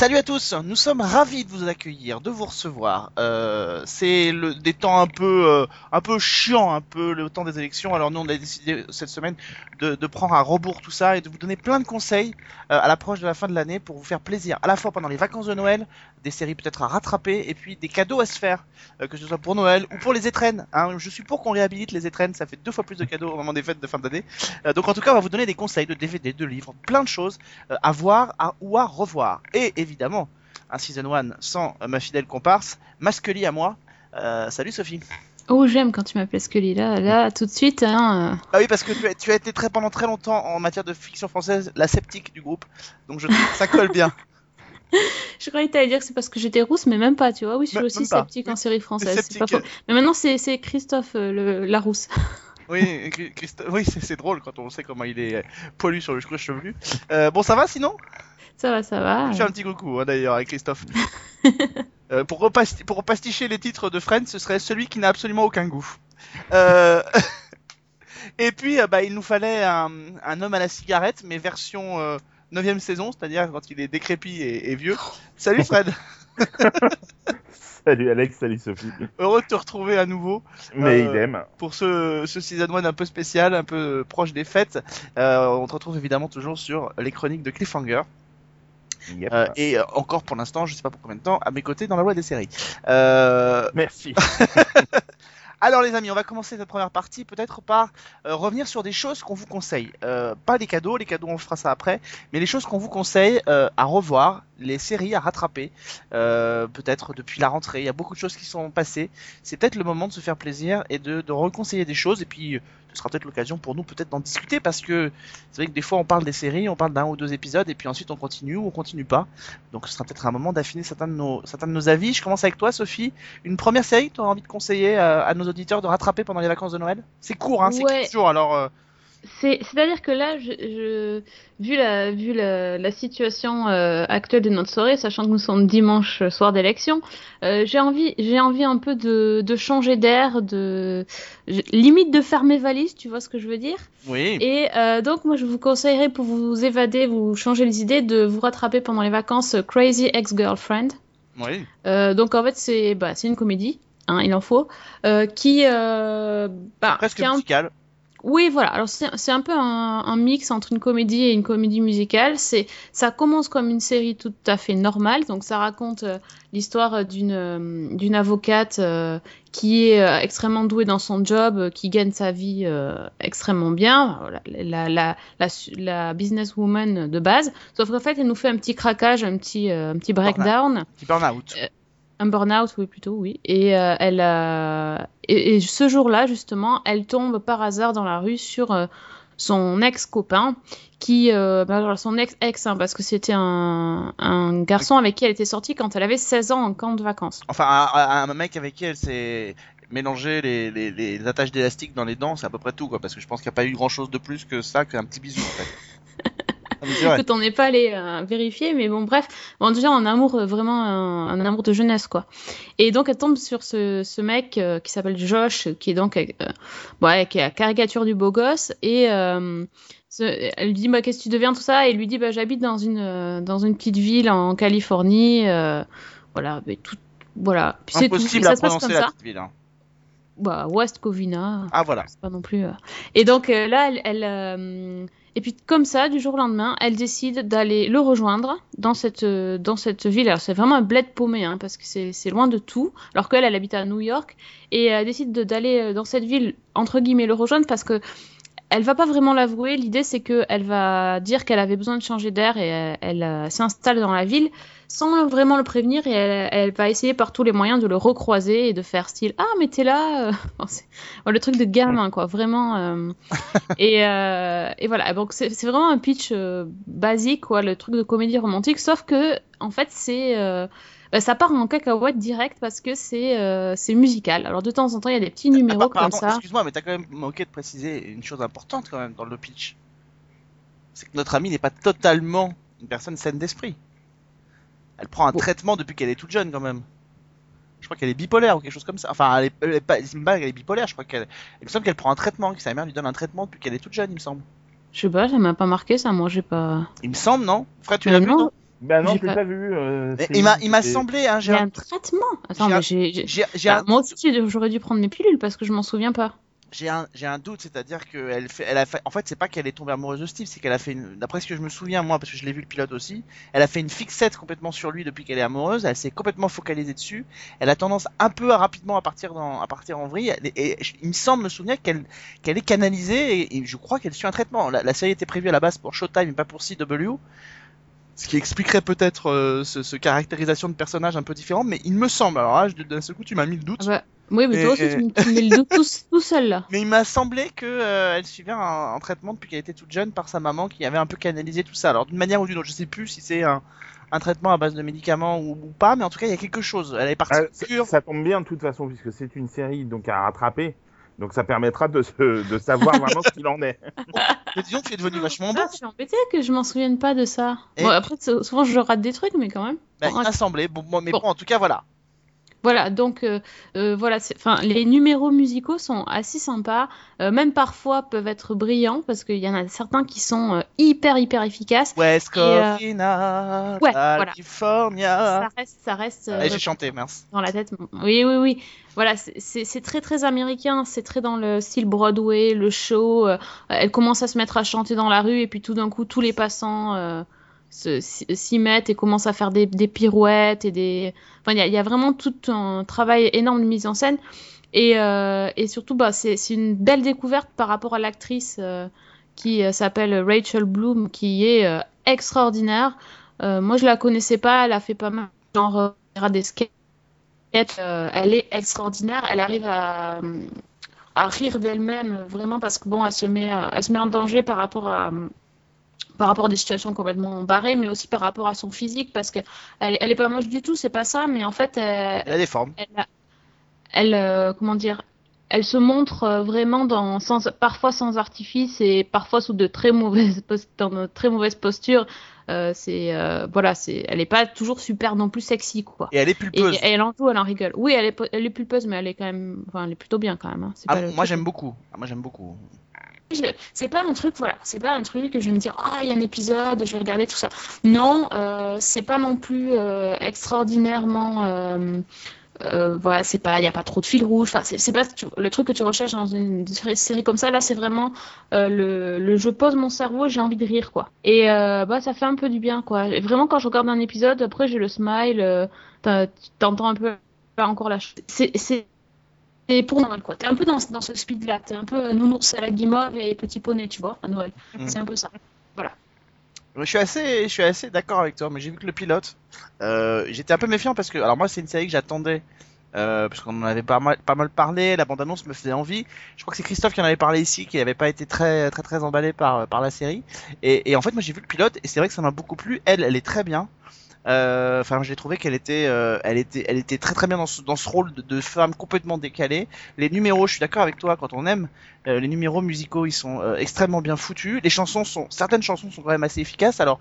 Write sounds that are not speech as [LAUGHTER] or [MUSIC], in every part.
Salut à tous, nous sommes ravis de vous accueillir, de vous recevoir. Euh, c'est des temps un peu, euh, un peu chiant, un peu le temps des élections. Alors nous, on a décidé cette semaine de, prendre à rebours tout ça et de vous donner plein de conseils euh, à l'approche de la fin de l'année pour vous faire plaisir, à la fois pendant les vacances de Noël, des séries peut-être à rattraper et puis des cadeaux à se faire, euh, que ce soit pour Noël ou pour les étrennes. Hein. Je suis pour qu'on réhabilite les étrennes, ça fait deux fois plus de cadeaux au moment des fêtes de fin d'année. Euh, donc en tout cas, on va vous donner des conseils de DVD, de livres, plein de choses à voir à, ou à revoir. Et évidemment, un season 1 sans ma fidèle comparse, Masquely à moi. Salut Sophie. Oh, j'aime quand tu m'appelles Scully. Là, là, tout de suite, hein, Ah oui, parce que tu as, tu as été très pendant très longtemps en matière de fiction française la sceptique du groupe, donc je trouve que ça colle bien. [LAUGHS] je croyais que t'allais dire que c'est parce que j'étais rousse, mais même pas, tu vois. Oui, je suis aussi sceptique en série française. C'est pas sceptique. faux. Mais maintenant, c'est Christophe euh, le, la rousse. [LAUGHS] Oui, Chri- Christo- oui, c'est drôle quand on sait comment il est euh, poilu sur le cuir chevelu. Euh, bon, ça va sinon? Ça va, ça va. Je fais un petit coucou hein, d'ailleurs avec Christophe. [LAUGHS] Euh, pour, repasti- pour repasticher les titres de Friends, ce serait celui qui n'a absolument aucun goût. Euh, [LAUGHS] Et puis, euh, bah, il nous fallait un, un homme à la cigarette, mais version euh, 9 saison, c'est-à-dire quand il est décrépit et, et vieux. Salut Fred, [LAUGHS] Salut Alex, salut Sophie. heureux de te retrouver à nouveau Mais Euh, idem. pour ce, ce season 1 un peu spécial, un peu proche des fêtes. Euh, on te retrouve évidemment toujours sur les chroniques de Cliffhanger. Yep. Euh, et euh, encore pour l'instant, je sais pas pour combien de temps, à mes côtés dans la loi des séries. Euh, Merci. [LAUGHS] [LAUGHS] alors les amis, on va commencer cette première partie peut-être par euh, revenir sur des choses qu'on vous conseille. Euh, pas les cadeaux, les cadeaux on fera ça après, mais les choses qu'on vous conseille euh, à revoir, les séries à rattraper, euh, peut-être depuis la rentrée. Il y a beaucoup de choses qui sont passées. C'est peut-être le moment de se faire plaisir et de, de reconseiller des choses. Et puis euh, ce sera peut-être l'occasion pour nous peut-être d'en discuter parce que c'est vrai que des fois on parle des séries, on parle d'un ou deux épisodes et puis ensuite on continue ou on continue pas. Donc ce sera peut-être un moment d'affiner certains de nos certains de nos avis. Je commence avec toi Sophie. Une première série que tu auras envie de conseiller à, à nos auditeurs de rattraper pendant les vacances de Noël? C'est court, hein, c'est Ouais. 15 jours, alors euh, C'est-à-dire que là, je, je- vu la, vu la, la situation euh, actuelle de notre soirée, sachant que nous sommes dimanche soir d'élection, euh, j'ai envie, j'ai envie un peu de, de changer d'air, de limite de faire mes valises, tu vois ce que je veux dire? Oui. Et euh, donc moi, je vous conseillerais pour vous évader, vous changer les idées, de vous rattraper pendant les vacances euh, Crazy Ex-Girlfriend. Oui. Euh, donc en fait, c'est bah, c'est une comédie. Hein, il en faut, euh, qui, euh, bah, Presque qui a un. Oui, voilà. Alors c'est un peu un, un mix entre une comédie et une comédie musicale. C'est ça commence comme une série tout à fait normale. Donc ça raconte euh, l'histoire d'une euh, d'une avocate euh, qui est extrêmement douée dans son job, qui gagne sa vie extrêmement bien. La la la, su- la businesswoman de base. Sauf qu'en fait, elle nous fait un petit craquage, un petit un petit breakdown. Petit burn-out. Euh, Un burn-out, oui, plutôt, oui. Et euh, elle a... et, ce jour-là, justement, elle tombe par hasard dans la rue sur euh, son ex-copain, qui... Euh, bah, son ex-ex, hein, parce que c'était un, garçon avec qui elle était sortie quand elle avait 16 ans en camp de vacances. Enfin, un, mec avec qui elle s'est mélangé les, attaches d'élastique dans les dents, c'est à peu près tout, quoi. Parce que je pense qu'il n'y a pas eu grand-chose de plus que ça, qu'un petit bisou, en fait. [LAUGHS] Que on n'est pas allé euh, vérifier, mais bon, bref, bon, déjà un amour euh, vraiment un, un amour de jeunesse quoi. Et donc elle tombe sur ce, ce mec euh, qui s'appelle Josh, qui est donc euh, ouais, qui est la caricature du beau gosse, et euh, ce- elle lui dit bah qu'est-ce que tu deviens tout ça, et il lui dit bah j'habite dans une euh, dans une petite ville en Californie, euh, voilà, mais tout voilà, Puis c'est tout. Et ça à se passe comme ça. ville. hein. Bah West Covina Ah, voilà. c'est pas non plus. euh. Et donc euh, là, elle, elle, euh, et puis comme ça, du jour au lendemain, elle décide d'aller le rejoindre dans cette euh, dans cette ville. Alors c'est vraiment un bled paumé, hein, parce que c'est loin de tout. Alors qu'elle, elle habite à New York et elle décide de- d'aller euh, dans cette ville entre guillemets le rejoindre parce que elle va pas vraiment l'avouer. L'idée c'est que elle va dire qu'elle avait besoin de changer d'air et elle, elle, euh, s'installe dans la ville sans vraiment le prévenir et elle, elle va essayer par tous les moyens de le recroiser et de faire style ah mais t'es là euh. [LAUGHS] Le truc de gamin quoi vraiment euh. et, euh, et voilà donc c'est vraiment un pitch euh, basique quoi le truc de comédie romantique sauf que en fait c'est bah, ça part en cacahuète direct parce que c'est euh, musical alors de temps en temps il y a des petits numéros Ah, comme pardon, ça excuse-moi, mais t'as quand même manqué de préciser une chose importante quand même dans le pitch. C'est que notre amie n'est pas totalement une personne saine d'esprit. Elle prend un Bon. traitement depuis qu'elle est toute jeune quand même. Je crois qu'elle est bipolaire ou quelque chose comme ça. Enfin, elle est, elle est pas, bipolaire. Je crois qu'elle, il me semble qu'elle prend un traitement, que sa mère lui donne un traitement depuis qu'elle est toute jeune, il me semble. Je sais pas, ça m'a pas marqué ça, moi j'ai pas. Il me semble, non? Fred, tu Euh, l'as vu non. Ben non, J'ai je l'ai pas- pas vu. euh, Il m'a, il m'a c'est- semblé, hein, Il j'ai y a un- un traitement Attends, j'ai mais Bah, un, moi aussi j'aurais dû prendre mes pilules parce que je m'en souviens pas. J'ai un, un doute, c'est-à-dire que elle fait, elle a fait, en fait, c'est pas qu'elle est tombée amoureuse de Steve, c'est qu'elle a fait une, d'après ce que je me souviens moi, parce que je l'ai vu le pilote aussi, elle a fait une fixette complètement sur lui depuis qu'elle est amoureuse, elle s'est complètement focalisée dessus, elle a tendance un peu à rapidement à partir dans, à partir en vrille, et, il me semble me souvenir qu'elle, qu'elle est canalisée et, je crois qu'elle suit un traitement. La, la série était prévue à la base pour Showtime et pas pour CW. Ce qui expliquerait peut-être euh, ce, ce caractérisation de personnage un peu différent, mais il me semble, alors là, d'un seul coup, tu m'as mis le doute. Ah bah, oui, mais Et- toi aussi tu tu me mets le doute tout, [LAUGHS] tout seul là. Mais il m'a semblé que euh, elle suivait un, un traitement depuis qu'elle était toute jeune par sa maman qui avait un peu canalisé tout ça. Alors d'une manière ou d'une autre, je sais plus si c'est un, un traitement à base de médicaments ou, ou pas, mais en tout cas il y a quelque chose. Elle est partie Ah, ça, ça tombe bien de toute façon puisque c'est une série donc à rattraper. Donc ça permettra de, se- de savoir vraiment ce qu'il en est. [LAUGHS] Mais disons que tu es devenu vachement bon. Ah, je suis embêtée que je m'en souvienne pas de ça. Et- Bon, après, souvent je rate des trucs, mais quand même. Bah, Bon, il m'a semblé. Bon, mais bon. Bon. en tout cas voilà. Voilà, donc euh, euh, voilà, c'est- enfin les numéros musicaux sont assez sympas, euh, même parfois peuvent être brillants parce qu'il y en a certains qui sont euh, hyper hyper efficaces. West euh, Covina, ouais, voilà. California. Ça reste, ça reste euh, j'ai chanté, mince. dans la tête. Oui, oui, oui. Voilà, c'est- très très américain, c'est très dans le style Broadway, le show. euh, elle commence à se mettre à chanter dans la rue et puis tout d'un coup tous les passants euh, s'y mettent et commencent à faire des, des pirouettes et des. Enfin, il y a, y a vraiment tout un travail énorme de mise en scène et, euh, et surtout bah c'est une belle découverte par rapport à l'actrice euh, qui euh, s'appelle Rachel Bloom qui est extraordinaire. Moi je la connaissais pas, elle a fait pas mal genre des sketchs elle est extraordinaire. Elle arrive à, à rire d'elle-même vraiment parce que bon, elle se met, elle se met en danger par rapport à par rapport à des situations complètement barrées, mais aussi par rapport à son physique parce que elle, est pas moche du tout, c'est pas ça, mais en fait, elle, Elle a des formes. elle, a- elle, euh, comment dire, elle se montre euh, vraiment dans, sans, parfois sans artifice et parfois sous de très mauvaises, dans de très mauvaises postures. Euh, c'est, euh, voilà, c'est, elle est pas toujours super non plus sexy, quoi. Et elle est pulpeuse. et elle en joue, elle en rigole. Oui, elle est, elle est pulpeuse, mais elle est quand même, enfin, elle est plutôt bien quand même. hein. Ah, le moi j'aime beaucoup. Ah, moi j'aime beaucoup. C'est pas un truc, voilà, c'est pas un truc que je vais me dire, ah, il y a un épisode, je vais regarder tout ça. Non, euh, c'est pas non plus euh, extraordinairement. euh, voilà, c'est pas, il y a pas trop de fil rouge. Enfin, c'est pas le truc que tu recherches dans une série, comme ça. Là, c'est vraiment le, je pose mon cerveau, j'ai envie de rire, quoi. Et bah, ça fait un peu du bien, quoi. Vraiment, quand je regarde un épisode, après, j'ai le smile, t'entends un peu encore la. C'est, c'est c'est pour Noël, quoi. T'es un peu dans, dans ce speed-là. T'es un peu nounours à la guimauve et petit poney, tu vois, à Noël. Mm. C'est un peu ça. Je suis assez, je suis assez d'accord avec toi, mais j'ai vu que le pilote, euh, j'étais un peu méfiant parce que, alors moi c'est une série que j'attendais, euh, parce qu'on en avait pas mal, pas mal parlé, la bande-annonce me faisait envie. Je crois que c'est Christophe qui en avait parlé ici, qui n'avait pas été très, très, très emballé par, par la série. Et, et en fait, moi j'ai vu le pilote et c'est vrai que ça m'a beaucoup plu. Elle, elle est très bien. Euh, Enfin, j'ai trouvé qu'elle était, euh, elle était, elle était très très bien dans ce, dans ce rôle de, de femme complètement décalée. Les numéros, je suis d'accord avec toi, quand on aime, euh, les numéros musicaux, ils sont euh, extrêmement bien foutus. Les chansons sont, certaines chansons sont quand même assez efficaces. Alors,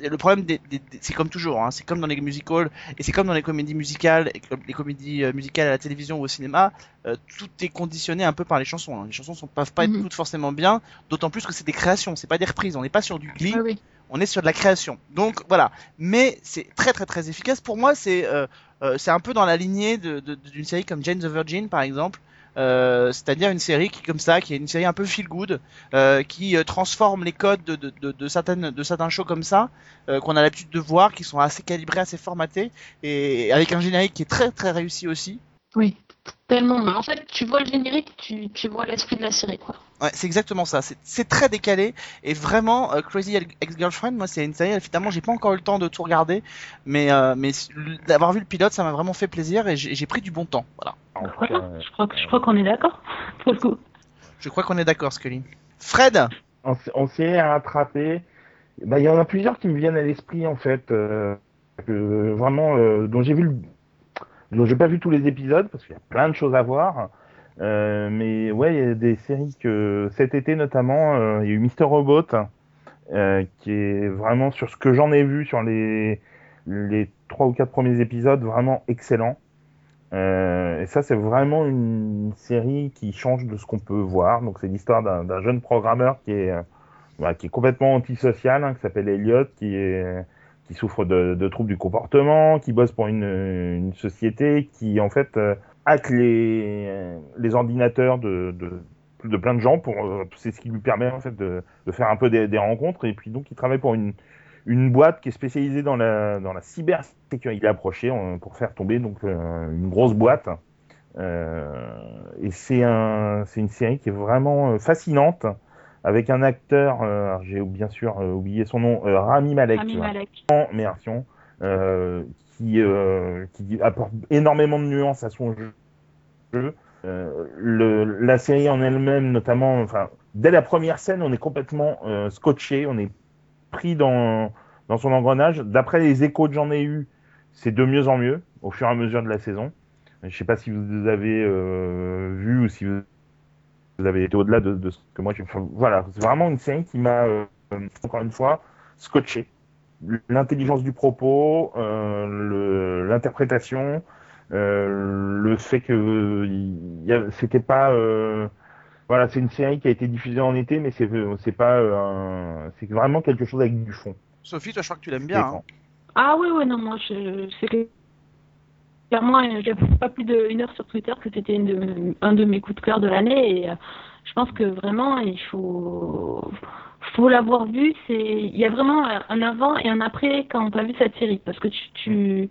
le problème, des, des- des- c'est comme toujours, hein, c'est comme dans les musicals et c'est comme dans les comédies musicales, et comme les comédies musicales à la télévision ou au cinéma, euh, tout est conditionné un peu par les chansons. hein. Les chansons ne peuvent pas être Mhm. toutes forcément bien, d'autant plus que c'est des créations, c'est pas des reprises. On n'est pas sur du Glee, oui. On est sur de la création. Donc voilà. Mais c'est très très très efficace. Pour moi, c'est euh, euh, un peu dans la lignée d'une série comme Jane the Virgin par exemple. Euh, c'est-à-dire une série qui comme ça, qui est une série un peu feel good, qui transforme les codes de, de, de, certaines de certains shows comme ça, qu'on a l'habitude de voir, qui sont assez calibrés, assez formatés, et avec un générique qui est très très réussi aussi. Oui, tellement. En fait, tu vois le générique, tu, tu vois l'esprit de la série, quoi. Ouais, c'est exactement ça. C'est- très décalé et vraiment euh, Crazy Ex-Girlfriend. Moi, c'est une série. Évidemment, j'ai pas encore eu le temps de tout regarder, mais euh, mais d'avoir vu le pilote, ça m'a vraiment fait plaisir et j'ai pris du bon temps. Voilà. Je crois, que- je crois qu'on est d'accord, [LAUGHS] pour le coup. Je crois qu'on est d'accord, Scully. Fred. série à rattraper, bah, il y en a plusieurs qui me viennent à l'esprit en fait, euh, que, vraiment, euh, dont j'ai vu, le... dont j'ai pas vu tous les épisodes parce qu'il y a plein de choses à voir. Euh, mais ouais, il y a des séries que cet été notamment, euh, il y a eu Mister Robot, euh, qui est vraiment sur ce que j'en ai vu sur les les trois ou quatre premiers épisodes, vraiment excellent. Euh, et ça, c'est vraiment une série qui change de ce qu'on peut voir. Donc, c'est l'histoire d'un jeune programmeur qui est, bah, qui est complètement antisocial, hein, qui s'appelle Elliot, qui est qui souffre de, de troubles du comportement, qui bosse pour une, une société qui en fait hack les, les ordinateurs de, de, de plein de gens pour euh, c'est ce qui lui permet en fait de, de faire un peu des, des rencontres et puis donc il travaille pour une une boîte qui est spécialisée dans la dans la cybersécurité. Il est approché euh, pour faire tomber donc euh, une grosse boîte et c'est un c'est une série qui est vraiment fascinante avec un acteur euh, j'ai bien sûr euh, oublié son nom euh, Rami Malek Rami Malek. en immersion, euh, qui, euh, qui apporte énormément de nuances à son jeu. Euh, le, la série en elle-même, notamment, enfin, dès la première scène, on est complètement euh, scotché, on est pris dans, dans son engrenage. D'après les échos que j'en ai eu, c'est de mieux en mieux au fur et à mesure de la saison. Je sais pas si vous avez euh, vu ou si vous, vous avez été au-delà de, de ce que moi j'ai. enfin, voilà, c'est vraiment une série qui m'a, euh, encore une fois, scotché l'intelligence du propos, euh, le- l'interprétation, euh, le fait que c'était pas euh, voilà, c'est une série qui a été diffusée en été, mais c'est c'est pas euh, c'est vraiment quelque chose avec du fond. Sophie, toi, je crois que tu l'aimes bien. hein. Ah oui, oui, non, moi, je, c'est que- clairement, j'ai pas plus d'une heure sur Twitter que c'était une de- un de mes coups de cœur de l'année. Et euh, je pense que vraiment, il faut, faut l'avoir vu. C'est, il y a vraiment un avant et un après quand tu as vu cette série, parce que tu, tu,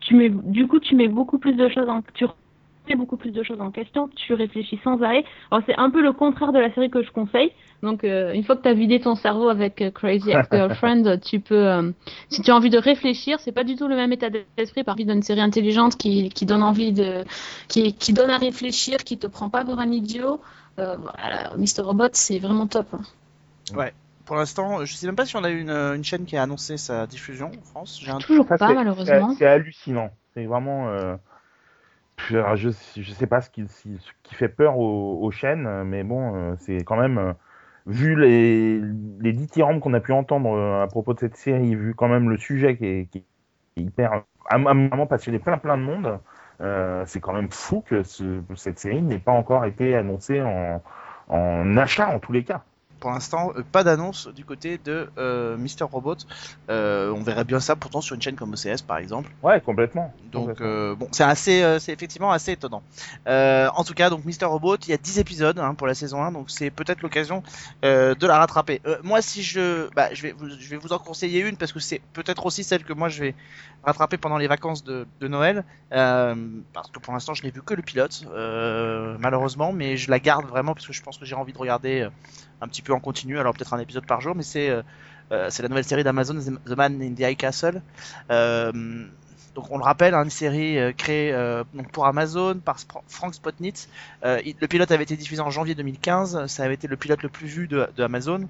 tu mets, du coup, tu mets beaucoup plus de choses en, tu remets beaucoup plus de choses en question, tu réfléchis sans arrêt. Alors c'est un peu le contraire de la série que je conseille. Donc euh, une fois que tu as vidé ton cerveau avec euh, Crazy Ex-Girlfriend, [LAUGHS] tu peux euh, si tu as envie de réfléchir, c'est pas du tout le même état d'esprit par d'une série intelligente qui, qui donne envie de qui, qui donne à réfléchir, qui te prend pas pour un idiot. Euh, voilà, Mr Robot, c'est vraiment top. hein. Pour l'instant, je sais même pas si on a une, une chaîne qui a annoncé sa diffusion en France. J'ai un... Toujours pas malheureusement. C'est hallucinant. C'est vraiment. Euh... alors, Je, je sais pas ce qui, si- ce qui fait peur aux, aux chaînes, mais bon, euh, c'est quand même. euh, vu les, les dithyrambes qu'on a pu entendre euh, à propos de cette série, vu quand même le sujet qui est, qui est hyper. à un moment passionné plein plein de monde, euh, c'est quand même fou que ce- cette série n'ait pas encore été annoncée en, en achat en tous les cas. Pour l'instant, euh, pas d'annonce du côté de euh, Mister Robot. Euh, on verrait bien ça pourtant sur une chaîne comme OCS par exemple. Ouais, complètement. Donc Complètement. euh, bon, c'est assez, c'est effectivement assez étonnant. En tout cas, donc Mister Robot, il y a 10 épisodes hein, pour la saison 1, donc c'est peut-être l'occasion de la rattraper. Moi, si je, bah, je vais, vous, je vais vous en conseiller une parce que c'est peut-être aussi celle que moi je vais rattraper pendant les vacances de, de Noël, parce que pour l'instant je n'ai vu que le pilote, malheureusement, mais je la garde vraiment parce que je pense que j'ai envie de regarder un petit peu en continu, alors peut-être un épisode par jour, mais c'est euh, euh, la nouvelle série d'Amazon, The Man in the High Castle. Euh, donc on le rappelle, hein, une série créée donc pour Amazon par Frank Spotnitz. Le pilote avait été diffusé en janvier 2015. Ça avait été le pilote le plus vu de, de Amazon.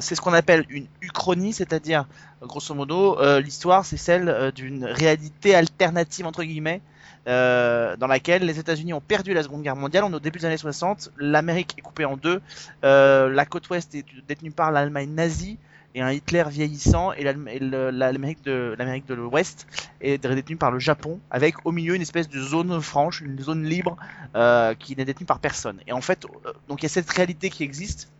C'est ce qu'on appelle une uchronie, c'est-à-dire grosso modo l'histoire c'est celle d'une réalité alternative entre guillemets. Euh, dans laquelle les États-Unis ont perdu la Seconde Guerre mondiale. On est au début des années 60. L'Amérique est coupée en deux. Euh, la côte ouest est détenue par l'Allemagne nazie et un Hitler vieillissant et l'Amérique de l'Ouest est détenue par le Japon avec au milieu une espèce de zone franche, une zone libre euh, qui n'est détenue par personne. Et en fait, donc il y a cette réalité qui existe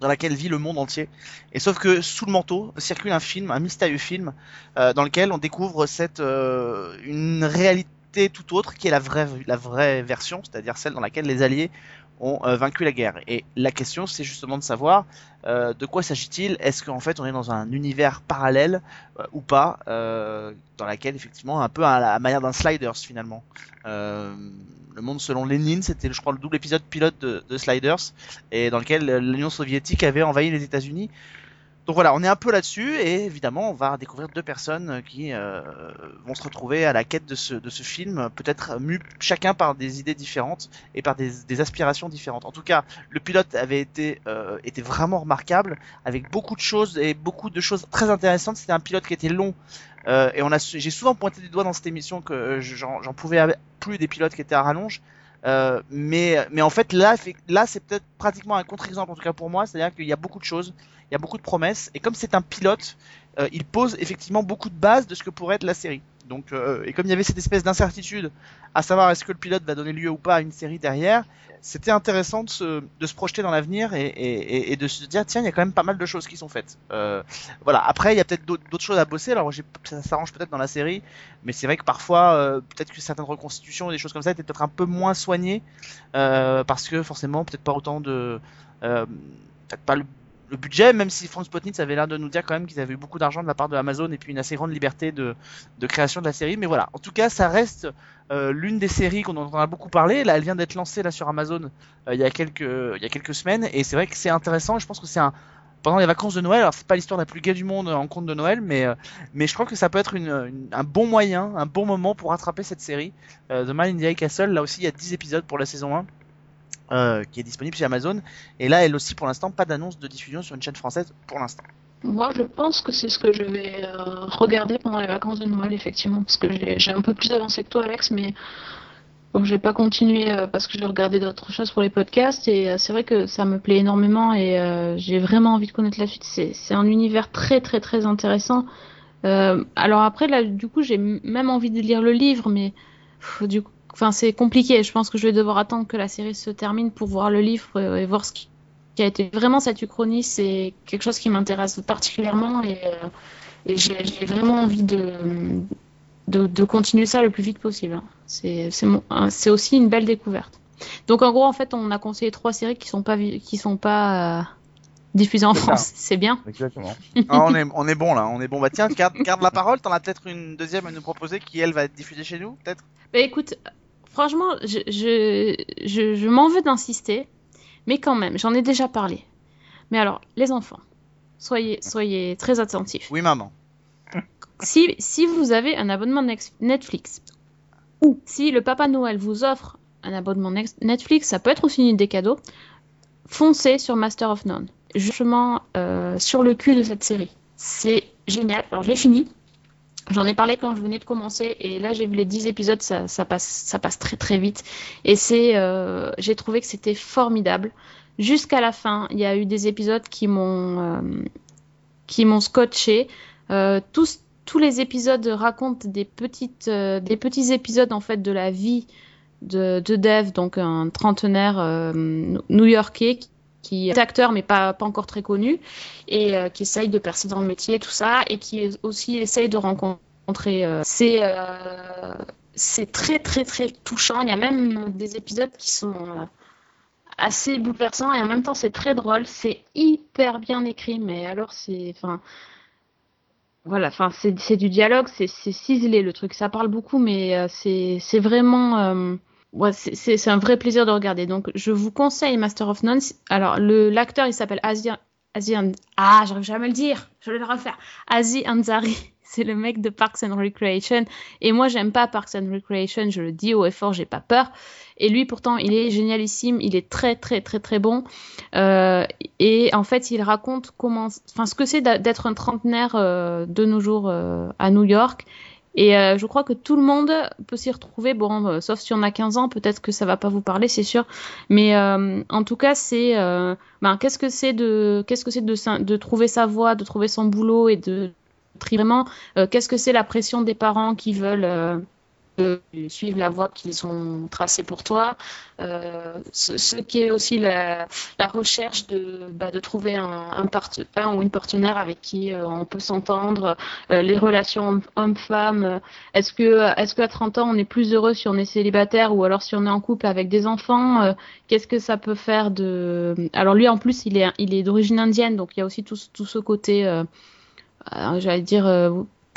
dans laquelle vit le monde entier. Et sauf que sous le manteau circule un film, un mystérieux film, dans lequel on découvre cette une réalité tout autre qui est la vraie la vraie version, c'est-à-dire celle dans laquelle les Alliés ont euh, vaincu la guerre. Et la question, c'est justement de savoir euh, de quoi s'agit-il? Est-ce qu'en fait on est dans un univers parallèle euh, ou pas, dans laquelle effectivement un peu à la manière d'un Sliders finalement? Le monde selon Lénine, c'était je crois le double épisode pilote de, de Sliders et dans lequel l'Union soviétique avait envahi les États-Unis. Donc voilà, on est un peu là-dessus et évidemment on va découvrir deux personnes qui euh, vont se retrouver à la quête de ce, de ce film, peut-être mus chacun par des idées différentes et par des, des aspirations différentes. En tout cas, le pilote avait été, euh, était vraiment remarquable avec beaucoup de choses et beaucoup de choses très intéressantes. C'était un pilote qui était long euh, et on a, j'ai souvent pointé du doigt dans cette émission que j'en pouvais plus des pilotes qui étaient à rallonge. Euh, mais, mais en fait là, là c'est peut-être pratiquement un contre-exemple en tout cas pour moi, c'est-à-dire qu'il y a beaucoup de choses, il y a beaucoup de promesses et comme c'est un pilote, euh, il pose effectivement beaucoup de bases de ce que pourrait être la série. Donc, euh, et comme il y avait cette espèce d'incertitude, à savoir est-ce que le pilote va donner lieu ou pas à une série derrière, c'était intéressant de se, de se projeter dans l'avenir et, et, et- et de se dire tiens, il y a quand même pas mal de choses qui sont faites. Euh, voilà. Après, il y a peut-être d'autres choses à bosser. Alors, ça s'arrange peut-être dans la série, mais c'est vrai que parfois, euh, peut-être que certaines reconstitutions, des choses comme ça, étaient peut-être un peu moins soignées euh, parce que forcément, peut-être pas autant de, euh, peut-être pas le le budget, même si Frank Spotnitz avait l'air de nous dire quand même qu'ils avaient eu beaucoup d'argent de la part de Amazon et puis une assez grande liberté de, création de la série. Mais voilà, en tout cas, ça reste euh, l'une des séries qu'on en beaucoup parlé. Là, elle vient d'être lancée là sur Amazon euh, il y a quelques il y a quelques semaines et c'est vrai que c'est intéressant. Je pense que c'est un pendant les vacances de Noël. Alors c'est pas l'histoire la plus gaie du monde en compte de Noël, mais euh, je crois que ça peut être un bon moyen, un bon moment pour rattraper cette série. Euh, The Man in Castle. Là aussi, il y a 10 épisodes pour la saison 1. Euh, qui est disponible chez Amazon et là elle aussi pour l'instant pas d'annonce de diffusion sur une chaîne française pour l'instant. Moi, je pense que c'est ce que je vais euh, regarder pendant les vacances de Noël, effectivement, parce que j'ai j'ai un peu plus avancé que toi, Alex, mais bon, je vais pas continuer euh, parce que j'ai regardé d'autres choses pour les podcasts et c'est vrai que ça me plaît énormément et j'ai vraiment envie de connaître la suite. C'est un univers très très très intéressant. Alors après, là, du coup, j'ai même envie de lire le livre, mais du coup, enfin, c'est compliqué. Je pense que je vais devoir attendre que la série se termine pour voir le livre et voir ce qui a été vraiment cette uchronie, c'est quelque chose qui m'intéresse particulièrement et, euh, et j'ai vraiment envie de, de, de continuer ça le plus vite possible. hein. C'est aussi une belle découverte. Donc en gros, en fait, on a conseillé trois séries qui sont pas qui sont pas euh, diffusées en. France. C'est bien. Exactement. [LAUGHS] Ah, on est on est bon là, on est bon. Bah tiens, garde, garde la parole. T'en as peut-être une deuxième à nous proposer qui elle va être diffusée chez nous, peut-être? Bah écoute, franchement, je, je, je, je m'en veux d'insister, mais quand même, j'en ai déjà parlé. Mais alors, les enfants, soyez, soyez très attentifs. Oui maman. Si, si vous avez un abonnement Netflix, ou si le Papa Noël vous offre un abonnement Netflix, ça peut être aussi une idée cadeau, foncez sur Master of None. Justement, euh, sur le cul de cette série. C'est génial. Alors, je l'ai fini. J'en ai parlé quand je venais de commencer et là j'ai vu les 10 épisodes, ça, ça passe, ça passe très très vite. Et c'est, euh, j'ai trouvé que c'était formidable. Jusqu'à la fin, il y a eu des épisodes qui m'ont, euh, qui m'ont scotché. Euh, tous, tous les épisodes racontent des petites, euh, des petits épisodes en fait de la vie de, de Dev, donc un trentenaire euh, new-yorkais qui est acteur mais pas, pas encore très connu et euh, qui essaye de percer dans le métier tout ça et qui aussi essaye de rencontrer euh, c'est euh, c'est très très très touchant. Il y a même des épisodes qui sont assez bouleversants et en même temps c'est très drôle. C'est hyper bien écrit mais alors c'est enfin voilà, enfin c'est du dialogue, c'est ciselé le truc, ça parle beaucoup, mais c'est vraiment c'est un vrai plaisir de regarder. Donc je vous conseille Master of None. Alors l'acteur il s'appelle Azi An- ah j'arrive jamais à le dire, je vais le refaire. Azi Ansari, [LAUGHS] c'est le mec de Parks and Recreation et moi j'aime pas Parks and Recreation, je le dis haut et fort, j'ai pas peur. Et lui pourtant il est génialissime, il est très très très très bon. Euh, et en fait, il raconte comment, enfin, ce que c'est d'être un trentenaire euh, de nos jours euh, à New York. Et euh, je crois que tout le monde peut s'y retrouver. Bon, euh, sauf si on a 15 ans, peut-être que ça va pas vous parler, c'est sûr. Mais euh, en tout cas, c'est, ben, qu'est-ce que c'est de, de, de trouver sa voie, de trouver son boulot et de vraiment, euh, qu'est-ce que c'est la pression des parents qui veulent suivre la voie qu'ils ont tracée pour toi. Euh, ce, qui est aussi la, recherche de, bah, de trouver un, un, ou une partenaire avec qui euh, on peut s'entendre, euh, les relations homme- homme-femme. Est-ce que, est-ce qu'à 30 ans on est plus heureux si on est célibataire ou alors si on est en couple avec des enfants Qu'est-ce que ça peut faire de Alors lui en plus il est, il est d'origine indienne, donc il y a aussi tout, tout ce côté, j'allais dire.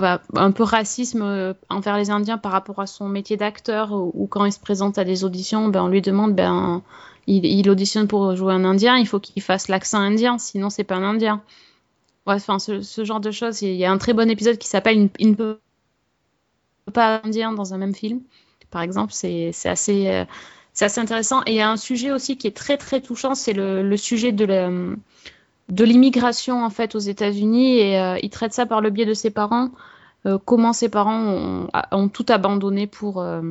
Pas- un peu racisme euh, envers les Indiens par rapport à son métier d'acteur ou, quand il se présente à des auditions, ben on lui demande ben il, auditionne pour jouer un Indien, il faut qu'il fasse l'accent indien, sinon c'est pas un Indien. Enfin ce, genre de choses. Il y a un très bon épisode qui s'appelle Il ne- peut pas indien dans un même film, par exemple. C'est assez euh, assez intéressant. Et il y a un sujet aussi qui est très très touchant, c'est le, le sujet de la de l'immigration en fait aux États-Unis et euh, il traite ça par le biais de ses parents. euh, comment ses parents ont, tout abandonné pour euh,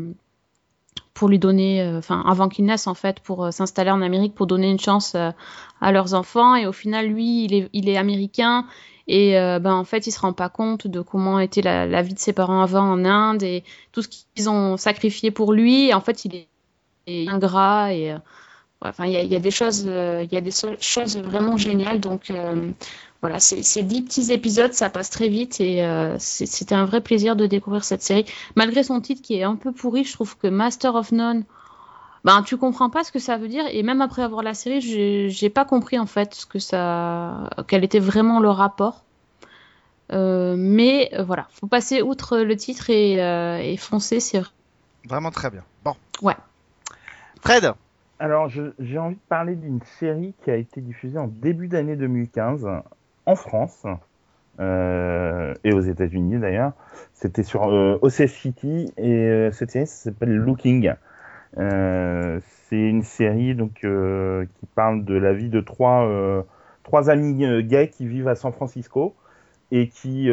pour lui donner, enfin avant qu'il naisse en fait, pour s'installer en Amérique, pour donner une chance à leurs enfants. Et au final, lui, il est, il est américain et ben en fait, il se rend pas compte de comment était la, vie de ses parents avant en Inde et tout ce qu'ils ont sacrifié pour lui. Et en fait, il est, ingrat et enfin il y a, il y a des choses, euh, il y a des so- choses vraiment géniales. Donc euh, voilà, c'est dix petits épisodes, ça passe très vite et euh, c'était un vrai plaisir de découvrir cette série. Malgré son titre qui est un peu pourri, je trouve que Master of None, ben tu comprends pas ce que ça veut dire et même après avoir la série, j'ai pas compris en fait ce que ça, quel était vraiment le rapport. Euh, mais voilà, faut passer outre le titre et, euh, et foncer, c'est Vraiment très bien. Bon. Ouais. Fred, Alors, j'ai envie de parler d'une série qui a été diffusée en début d'année 2015 en France euh, et aux États-Unis d'ailleurs. C'était sur euh, City et euh, cette série s'appelle Looking. Euh, c'est une série donc qui parle de la vie de trois trois amis gays qui vivent à San Francisco et qui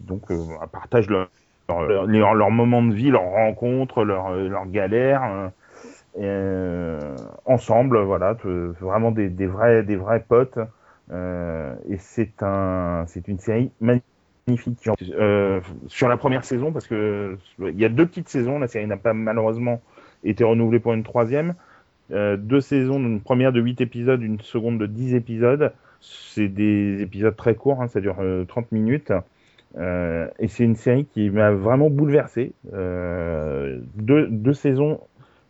donc partagent leur leur, moment de vie, leurs rencontres, leurs galères. Euh, ensemble, voilà, vraiment des, vrais, des vrais potes. Euh, et c'est un, c'est une série magnifique. Euh, sur la première saison, parce que il y a deux petites saisons, la série n'a pas malheureusement été renouvelée pour une troisième. Deux saisons, une première de 8 épisodes, une seconde de 10 épisodes. C'est des épisodes très courts, hein, ça dure euh, 30 minutes. Et c'est une série qui m'a vraiment bouleversé. Deux, saisons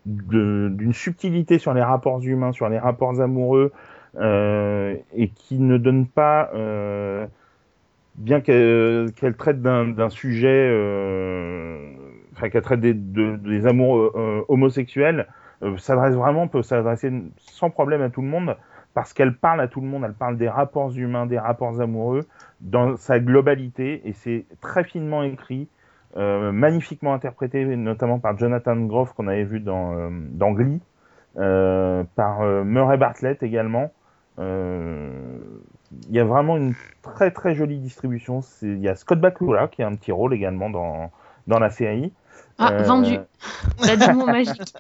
d'une subtilité sur les rapports humains, sur les rapports amoureux, euh, et qui ne donne pas, euh, bien qu'elle traite d'un sujet, euh, enfin qu'elle traite des, de- des amours homosexuels, s'adresse vraiment, peut s'adresser sans problème à tout le monde, parce qu'elle parle à tout le monde, elle parle des rapports humains, des rapports amoureux, dans sa globalité, et c'est très finement écrit, magnifiquement interprété, notamment par Jonathan Groff qu'on avait vu dans, euh, dans Glee, euh, par euh, Murray Bartlett également. Euh, Il y a vraiment une très très jolie distribution. Il y a Scott Bakula qui a un petit rôle également dans, dans la série. Ah, Euh, vendu. Le mot [LAUGHS] magique.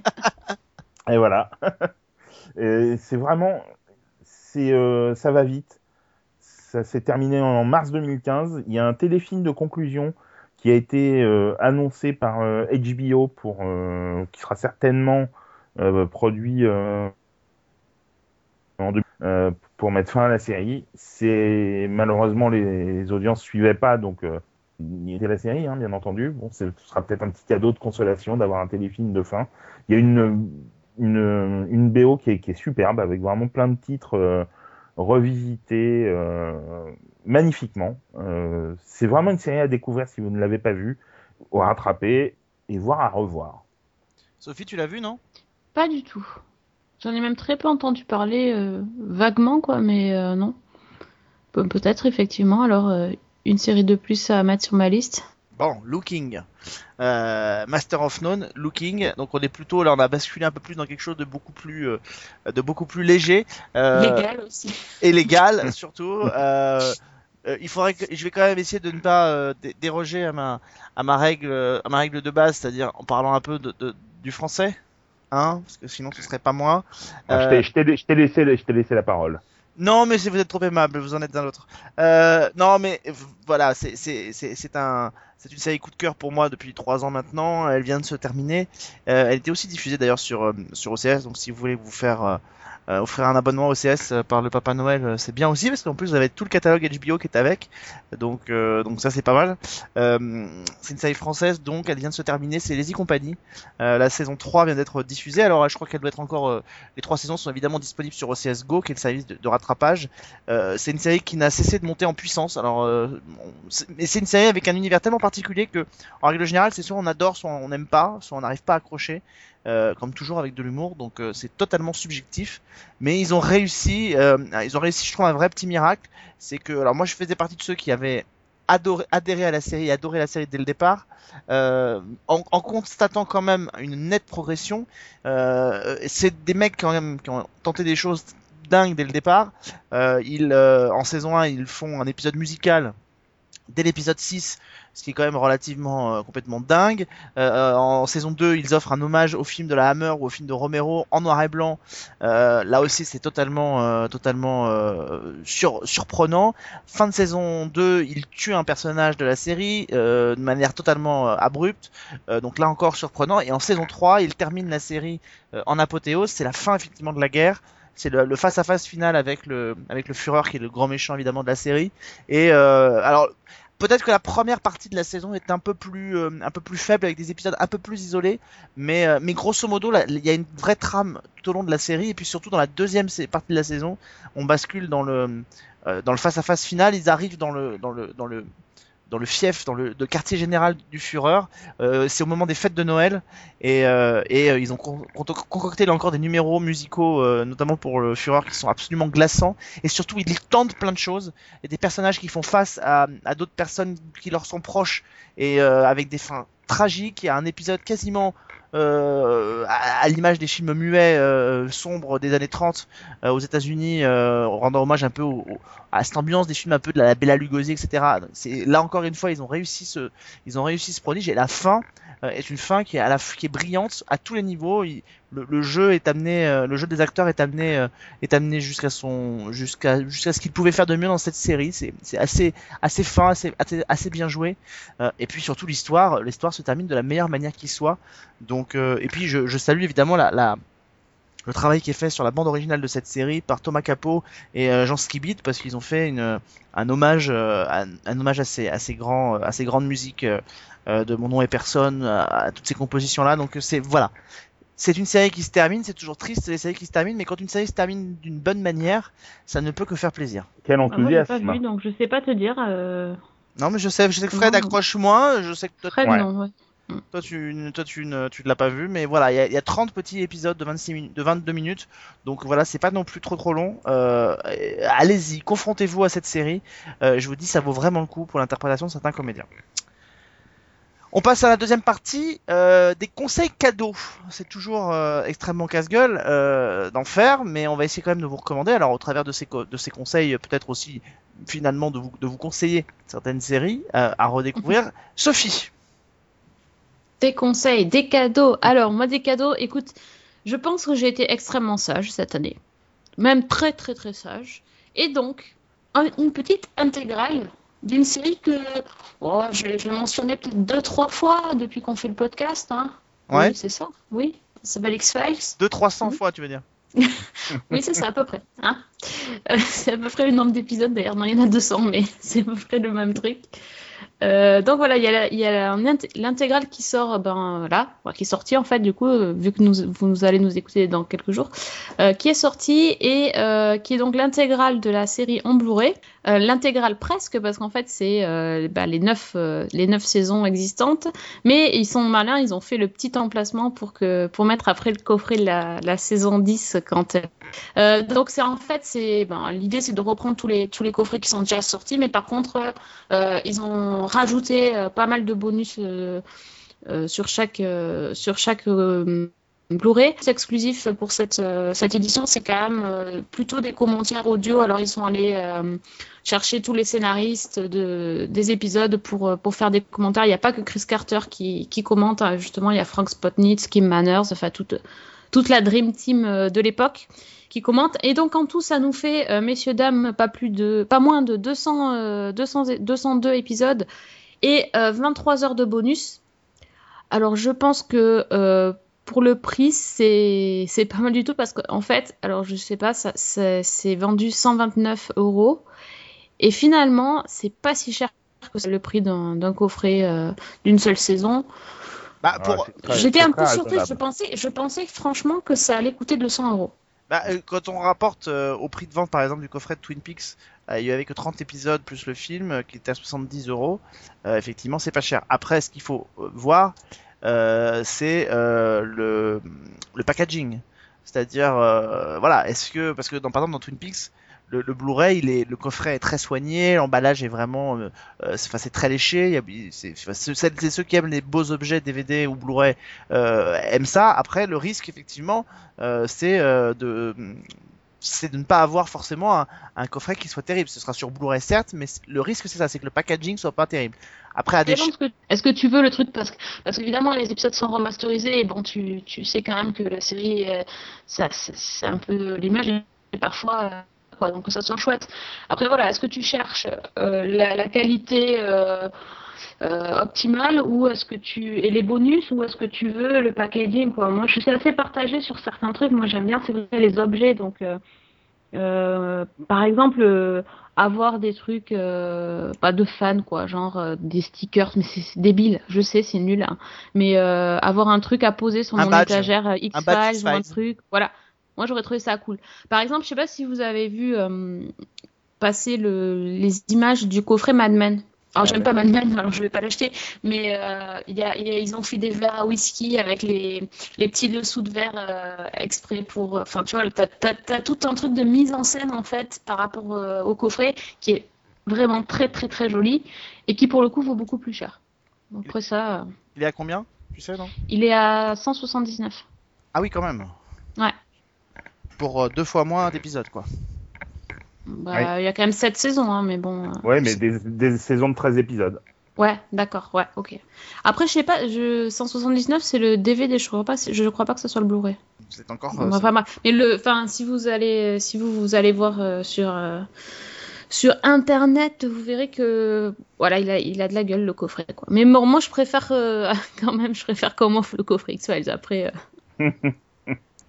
Et voilà. [LAUGHS] C'est vraiment, c'est, euh, ça va vite. Ça s'est terminé en mars 2015. Il y a un téléfilm de conclusion qui a été euh, annoncé par euh, HBO pour, euh, qui sera certainement euh, produit euh, euh, pour mettre fin à la série. C'est malheureusement les, les audiences suivaient pas, donc euh, il y avait la série, hein, bien entendu. Bon, ce sera peut-être un petit cadeau de consolation d'avoir un téléfilm de fin. Il y a une une, une BO qui est, qui est superbe avec vraiment plein de titres euh, revisités euh, magnifiquement. Euh, c'est vraiment une série à découvrir si vous ne l'avez pas vue, ou à rattraper et voir à revoir. Sophie, tu l'as vu, non? Pas du tout. J'en ai même très peu entendu parler, euh, vaguement, quoi, mais euh, non. Pe- Peut-être, effectivement, alors, euh, une série de plus à mettre sur ma liste. Bon, Looking. Euh, Master of None, Looking. Donc on est plutôt là, on a basculé un peu plus dans quelque chose de beaucoup plus, euh, de beaucoup plus léger. Euh, Légal aussi. et légal [LAUGHS] surtout. Euh, euh, il faudrait que je vais quand même essayer de ne pas euh, dé- déroger à ma à ma règle à ma règle de base, c'est-à-dire en parlant un peu de, de- du français, hein, parce que sinon ce serait pas moi. Euh, Je t'ai- je t'ai je t'ai laissé, je t'ai laissé la parole. non, mais vous êtes trop aimable, vous en êtes un autre. Euh, non, mais voilà, c'est un c'est une série coup de cœur pour moi depuis trois ans maintenant. Elle vient de se terminer. Euh, elle était aussi diffusée d'ailleurs sur euh, sur OCS, donc si vous voulez vous faire euh, offrir un abonnement OCS euh, par le Papa Noël, euh, c'est bien aussi parce qu'en plus vous avez tout le catalogue HBO qui est avec, donc euh, donc ça c'est pas mal. Euh, c'est une série française, donc elle vient de se terminer. C'est Les y Compagnie. Euh, la saison 3 vient d'être diffusée. Alors je crois qu'elle doit être encore les trois saisons sont évidemment disponibles sur OCS Go, qui est le service de, de rattrapage. C'est une série qui n'a cessé de monter en puissance. Alors, mais c'est une série avec un univers tellement particulier que, en règle générale, c'est soit on adore, soit on n'aime pas, soit on n'arrive pas à accrocher. Euh, comme toujours avec de l'humour, donc euh, c'est totalement subjectif. Mais ils ont réussi, euh, ils ont réussi, je trouve, un vrai petit miracle. C'est que, alors moi, je faisais partie de ceux qui avaient adoré, adhéré à la série, adoré la série dès le départ, en, en constatant quand même une nette progression. C'est des mecs quand même qui ont tenté des choses dingues dès le départ. Ils, en saison 1, ils font un épisode musical dès l'épisode 6, ce qui est quand même relativement euh, complètement dingue. Euh, en saison 2, ils offrent un hommage au film de la Hammer ou au film de Romero en noir et blanc. Euh, là aussi, c'est totalement, euh, totalement euh, sur, surprenant. Fin de saison 2, ils tuent un personnage de la série euh, de manière totalement euh, abrupte. Euh, donc là encore surprenant. Et en saison 3, ils terminent la série euh, en apothéose. C'est la fin effectivement de la guerre. C'est le face-à-face final avec le, avec le Führer qui est le grand méchant évidemment de la série. Et euh, alors peut-être que la première partie de la saison est un peu plus euh, un peu plus faible avec des épisodes un peu plus isolés, mais euh, mais grosso modo il y a une vraie trame tout au long de la série et puis surtout dans la deuxième partie de la saison, on bascule dans le dans le face à face final, ils arrivent dans le dans le dans le fief, dans le, le quartier général du Führer. Euh, c'est au moment des fêtes de Noël et, euh, et euh, ils ont con- con- concocté là encore des numéros musicaux, euh, notamment pour le Führer, qui sont absolument glaçants. Et surtout, ils tentent plein de choses. A des personnages qui font face à, à d'autres personnes qui leur sont proches et euh, avec des fins tragiques. Il y a un épisode quasiment à, à l'image des films muets euh, sombres des années 30 euh, aux États-Unis, euh, rendant hommage un peu au- au- à cette ambiance des films un peu de la Bella Lugosi, etc. C'est là encore une fois, ils ont réussi ce, ils ont réussi ce prodige et la fin euh, est une fin qui est à la qui est brillante à tous les niveaux. Le, le jeu est amené, euh, le jeu des acteurs est amené, euh, est amené jusqu'à son, jusqu'à jusqu'à ce qu'il pouvait faire de mieux dans cette série. C'est c'est assez assez fin, assez assez, assez bien joué. Euh, et puis surtout l'histoire, l'histoire se termine de la meilleure manière qui soit. Donc euh, et puis je, je salue évidemment la, la le travail qui est fait sur la bande originale de cette série par Thomas Capot et euh, Jean Skibit parce qu'ils ont fait une, un hommage euh, un, un hommage euh, de Mon nom et personne à, à toutes ces compositions là donc c'est voilà c'est une série qui se termine c'est toujours triste les séries qui se terminent mais quand une série se termine d'une bonne manière ça ne peut que faire plaisir Quel Ah, moi, j'ai pas enthousiasme. vu, donc je sais pas te dire. Euh... non mais je sais je sais que Fred accroche moins je sais que toi, Fred, Ouais. non, ouais. Toi tu toi tu ne tu ne l'as pas vu mais voilà il y a, il y a 30 petits épisodes de 26 minutes de 22 minutes donc voilà c'est pas non plus trop trop long euh, allez-y confrontez-vous à cette série Euh, je vous dis ça vaut vraiment le coup pour l'interprétation de certains comédiens on passe à la deuxième partie euh, des conseils cadeaux. C'est toujours euh, extrêmement casse-gueule euh, d'en faire, mais on va essayer quand même de vous recommander. Alors au travers de ces, de ces conseils, euh, peut-être aussi finalement de vous, de vous conseiller certaines séries euh, à redécouvrir. [LAUGHS] Sophie. Des conseils, des cadeaux. Alors, moi, des cadeaux, écoute, je pense que j'ai été extrêmement sage cette année. Même très, très, très sage. Et donc, un- une petite intégrale d'une série que oh, je, je l'ai mentionnée peut-être deux, trois fois depuis qu'on fait le podcast. Hein. Ouais. Oui, c'est ça. Oui. Ça s'appelle X-Files. Deux 300 Oui. fois, tu veux dire [LAUGHS] Oui, c'est ça, à peu près. Hein Euh, c'est à peu près le nombre d'épisodes, d'ailleurs. Non, il y en a 200, mais [LAUGHS] c'est à peu près le même truc. Euh, donc voilà, il y a, l'intégrale qui sort, ben là, qui est sortie en fait, du coup, euh, vu que vous nous allez nous écouter dans quelques jours, euh, qui est sortie et qui est donc l'intégrale de la série en Blu-ray. L'intégrale presque, parce qu'en fait, c'est bah, les, neuf, les neuf saisons existantes. Mais ils sont malins, ils ont fait le petit emplacement pour, que, pour mettre après le coffret la, la saison 10 quand donc c'est en fait, ben, l'idée c'est de reprendre tous les, tous les coffrets qui sont déjà sortis, mais par contre, ils ont rajouté euh, pas mal de bonus euh, euh, sur chaque, sur chaque Blu-ray. Exclusif pour cette, cette édition, c'est quand même plutôt des commentaires audio. Alors ils sont allés chercher tous les scénaristes de, des épisodes pour, pour faire des commentaires. Il n'y a pas que Chris Carter qui, qui commente, hein. justement, il y a Frank Spotnitz, Kim Manners, enfin toute, toute la Dream Team de l'époque qui commente. Et donc en tout, ça nous fait, euh, messieurs, dames, pas, plus de, pas moins de 200, euh, 200, 202 épisodes et euh, 23 heures de bonus. Alors je pense que euh, pour le prix, c'est c'est pas mal du tout parce qu'en fait, alors je sais pas, ça c'est c'est vendu 129 euros et finalement, c'est pas si cher que c'est le prix d'un coffret euh, d'une seule saison. Bah, pour, très- J'étais un peu surprise. Je pensais, je pensais franchement que ça allait coûter 200 euros. Bah, euh, quand on rapporte euh, au prix de vente, par exemple, du coffret de Twin Peaks, euh, il y avait que 30 épisodes plus le film qui était à 70 euros. Effectivement, c'est pas cher. Après, ce qu'il faut voir, c'est le, packaging. C'est-à-dire, voilà, est-ce que, parce que par exemple, dans Twin Peaks, le, le Blu-ray, le coffret est très soigné, l'emballage est vraiment, euh, euh, c'est, très léché. C'est, ceux qui aiment les beaux objets DVD ou Blu-ray euh, aiment ça. Après, le risque, effectivement, euh, c'est de c'est de ne pas avoir forcément un, un coffret qui soit terrible. Ce sera sur Blu-ray certes, mais le risque c'est ça, c'est que le packaging soit pas terrible. Après à des Est-ce que, est-ce que tu veux le truc? Parce que parce qu'évidemment les épisodes sont remasterisés et bon tu, tu sais quand même que la série ça c'est c'est un peu l'image est parfois quoi donc ça soit chouette. Après voilà est-ce que tu cherches euh, la, la qualité euh, euh, optimale ou est-ce que tu et les bonus ou est-ce que tu veux le packaging quoi? Moi je suis assez partagée sur certains trucs. Moi j'aime bien c'est vrai les objets donc par exemple avoir des trucs euh, pas de fans quoi genre euh, des stickers mais c'est débile je sais c'est nul hein. mais euh, avoir un truc à poser sur Un mon badge. étagère badge X-Files ou un truc voilà moi j'aurais trouvé ça cool. Par exemple je sais pas si vous avez vu euh, passer le, les images du coffret Mad Men. Alors j'aime pas Mad Men alors je vais pas l'acheter mais euh, y a, il y a- ils ont fait des verres à whisky avec les, les petits dessous de verre euh, exprès pour enfin tu vois t'as, t'as, t'as tout un truc de mise en scène en fait par rapport euh, au coffret qui est vraiment très très très joli et qui pour le coup vaut beaucoup plus cher. Donc après ça euh, Il est à combien Tu sais non? il est à 179 Ah oui quand même. Ouais. Pour euh, deux fois moins d'épisodes quoi. bah, il y a quand même 7 saisons hein, mais bon euh, Ouais, mais des, des saisons de 13 épisodes. ouais d'accord ouais ok après je sais pas je 179 c'est le DVD je crois pas je crois pas que ce soit le Blu-ray C'est encore. euh, Enfin, mais le, enfin, si vous allez, si vous, vous allez voir euh, sur euh, sur internet, vous verrez que voilà, il a, il a de la gueule le coffret quoi. Mais moi je préfère euh, [LAUGHS] quand même, je préfère qu'on m'offre le coffret X-Files. Après, euh, [LAUGHS]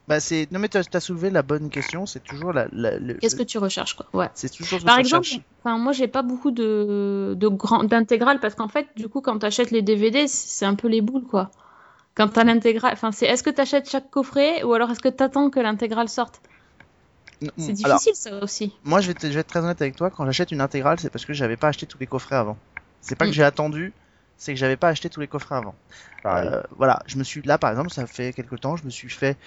Bah c'est. Non mais t'as as soulevé la bonne question. C'est toujours la. la- le- qu'est-ce que tu recherches quoi? Ouais. C'est toujours ce Par exemple, enfin moi j'ai pas beaucoup de de grand d'intégrales parce qu'en fait du coup quand t'achètes les DVD c'est un peu les boules quoi. Quand t'as l'intégrale, enfin c'est est-ce que t'achètes chaque coffret ou alors est-ce que t'attends que l'intégrale sorte? C'est. Alors, difficile ça aussi. moi je vais, te- je vais être très honnête avec toi. Quand j'achète une intégrale, c'est parce que j'avais pas acheté tous les coffrets avant. C'est pas que Mm. j'ai attendu. C'est que j'avais pas acheté tous les coffrets avant. Pareil. Euh, voilà, je me suis là par exemple, ça fait quelques temps, je me suis fait,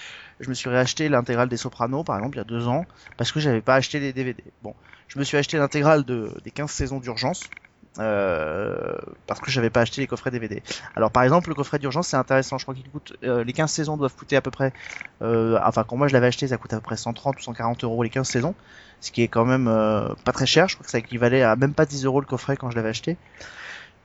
je me suis réacheté l'intégrale des Sopranos par exemple il y a deux ans parce que j'avais pas acheté les DVD. Bon, je me suis acheté l'intégrale de des 15 saisons d'urgence euh, parce que j'avais pas acheté les coffrets DVD. Alors par exemple le coffret d'urgence c'est intéressant, je crois qu'il coûte euh, les 15 saisons doivent coûter à peu près, euh, enfin quand moi je l'avais acheté ça coûte à peu près 130 ou 140 euros les 15 saisons, ce qui est quand même euh, pas très cher. Je crois que ça équivalait à même pas 10 euros le coffret quand je l'avais acheté.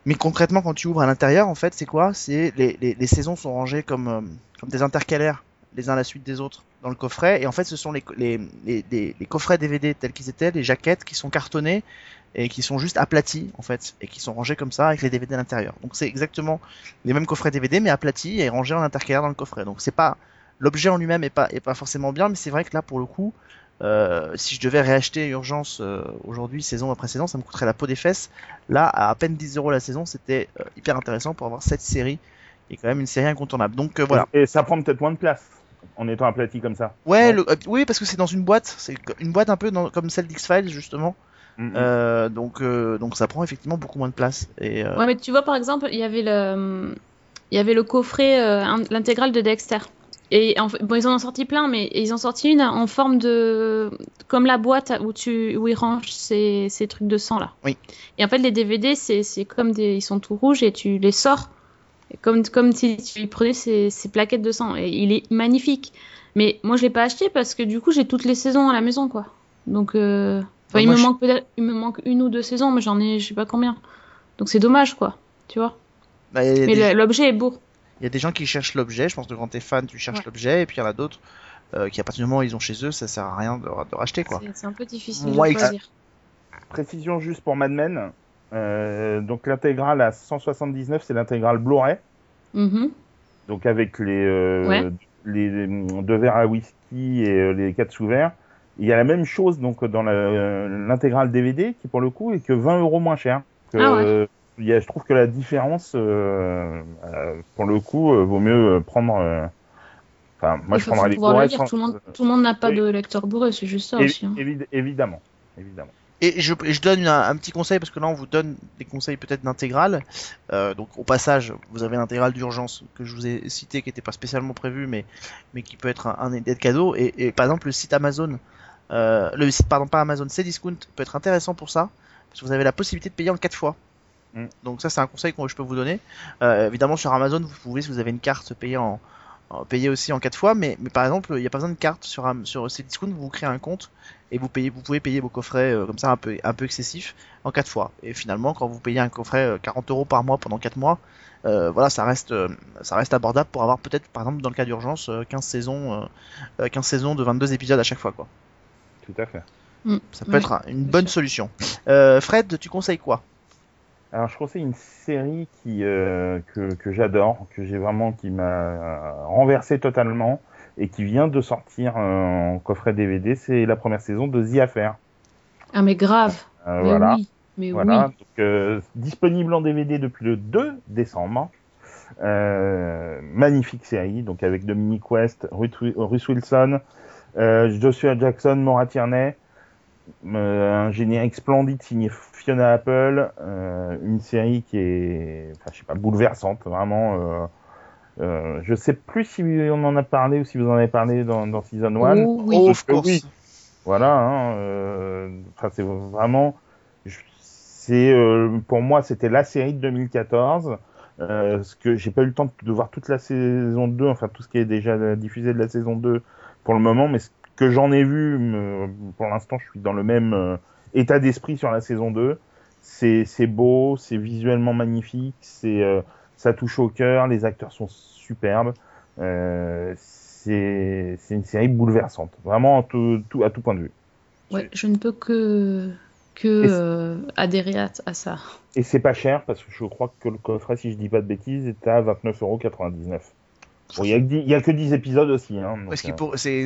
Mais concrètement, quand tu ouvres à l'intérieur, en fait, c'est quoi? C'est les, les, les saisons sont rangées comme, euh, comme des intercalaires, les uns à la suite des autres, dans le coffret. Et en fait, ce sont les, les, coffrets DVD tels qu'ils étaient, les jaquettes qui sont cartonnées et qui sont juste aplatis, en fait, et qui sont rangés comme ça avec les DVD à l'intérieur. Donc c'est exactement les mêmes coffrets DVD, mais aplatis et rangés en intercalaire dans le coffret. Donc c'est pas l'objet en lui-même est pas est pas forcément bien, mais c'est vrai que là, pour le coup, euh, si je devais réacheter Urgence euh, aujourd'hui, saison après saison, ça me coûterait la peau des fesses. Là, à à peine 10 euros la saison, c'était euh, hyper intéressant pour avoir cette série, qui est quand même une série incontournable. Donc euh, voilà. Et ça prend peut-être moins de place en étant aplati comme ça. Ouais, le- euh, oui, parce que c'est dans une boîte, c'est une boîte un peu dans- comme celle d'X-Files justement. Mm, donc, euh, donc ça prend effectivement beaucoup moins de place. Et euh, Ouais, mais tu vois, par exemple, il y avait le, il y avait le coffret, euh, in- l'intégrale de Dexter. Et en bon, ils en ont sorti plein, mais ils ont sorti une en forme de, comme la boîte où tu, où ils rangent ces, ces trucs de sang là. Oui. Et en fait, les DVD, c'est, comme des, ils sont tout rouges et tu les sors, comme, comme si tu prenais ces, ces plaquettes de sang. Et il est magnifique. Mais moi, je l'ai pas acheté parce que du coup, j'ai toutes les saisons à la maison, quoi. Donc, euh, enfin, il me je- manque peut-être, il me manque une ou deux saisons, mais j'en ai, je sais pas combien. Donc c'est dommage, quoi. Tu vois? bah, Mais des- l'objet est beau. Il y a des gens qui cherchent l'objet. Je pense que quand t'es fan, tu cherches Ouais. l'objet, et puis il y en a d'autres euh, qui à partir du moment où ils ont chez eux, ça sert à rien de, de racheter quoi. C'est- un peu difficile de choisir. Précision juste pour Mad Men. Euh, donc l'intégrale à 179, c'est l'intégrale Blu-ray. Mhm. Donc avec les, euh, Ouais. les deux verres à whisky et euh, les quatre sous verres. Il y a la même chose donc dans euh, l'intégrale DVD qui pour le coup est que 20 euros moins cher. Que, Ah ouais. Il y a, je trouve que la différence, euh, euh, pour le coup, euh, vaut mieux prendre. euh, Enfin, moi Il je prendrais les sans- Tout le monde, tout le monde n'a pas Oui. de lecteur bourré, c'est juste ça Évi- aussi. hein. évi- évidemment, évidemment. Et je, je donne un, un petit conseil parce que là on vous donne des conseils peut-être d'intégrale. Euh, donc au passage, vous avez l'intégrale d'urgence que je vous ai cité qui n'était pas spécialement prévu mais mais qui peut être un, un aide cadeau. Et, et par exemple le site Amazon, euh, le site pardon pas Amazon, Cdiscount peut être intéressant pour ça parce que vous avez la possibilité de payer en quatre fois. Mm. Donc ça c'est un conseil que je peux vous donner. Euh, évidemment sur Amazon vous pouvez si vous avez une carte payer en euh, payer aussi en 4 fois, mais, mais par exemple, il n'y a pas besoin de carte sur, sur Cdiscount, vous créez un compte et vous, payez, vous pouvez payer vos coffrets euh, comme ça un peu, un peu excessifs en 4 fois. Et finalement, quand vous payez un coffret euh, 40 euros par mois pendant 4 mois, euh, voilà, ça reste, euh, ça reste abordable pour avoir peut-être, par exemple, dans le cas d'urgence, euh, 15 saisons, euh, euh, 15 saisons de 22 épisodes à chaque fois, quoi. Tout à fait. Ça peut Oui, être un- une bonne sûr. solution. Euh, Fred, tu conseilles quoi? Alors, je conseille une série qui, euh, que, que j'adore, que j'ai vraiment, qui m'a euh, renversé totalement et qui vient de sortir euh, en coffret DVD. C'est la première saison de The Affair. Ah, mais grave. Euh, mais voilà. oui. Mais Voilà, oui. donc, euh, disponible en DVD depuis le 2 décembre. Euh, magnifique série, donc avec Dominique West, Ruth, Ruth Wilson, euh, Joshua Jackson, Maura Tierney, un générique splendide signé Fiona Apple, euh, une série qui est, enfin, je sais pas, bouleversante, vraiment. Euh, euh, je sais plus si on en a parlé ou si vous en avez parlé dans, dans Season 1. Oh, oui. Oh, of course. oui. Voilà, hein, euh, c'est vraiment, c'est euh, pour moi c'était la série de 2014. Euh, ce que j'ai pas eu le temps de voir toute la saison 2, enfin tout ce qui est déjà diffusé de la saison 2 pour le moment, mais ce que j'en ai vu, me- pour l'instant, je suis dans le même euh, état d'esprit sur la saison 2. C'est beau, c'est visuellement magnifique, c'est euh, ça touche au cœur, les acteurs sont superbes. Euh, c'est une série bouleversante, vraiment à tout, tout- à tout point de vue. Ouais, je ne peux que, que Et c'est- euh, adhérer à, à ça. Et c'est pas cher parce que je crois que le coffret, si je dis pas de bêtises, est à 29,99€. Bon, il y, a que dix- il y a que 10 épisodes aussi. Hein, euh, pour- c'est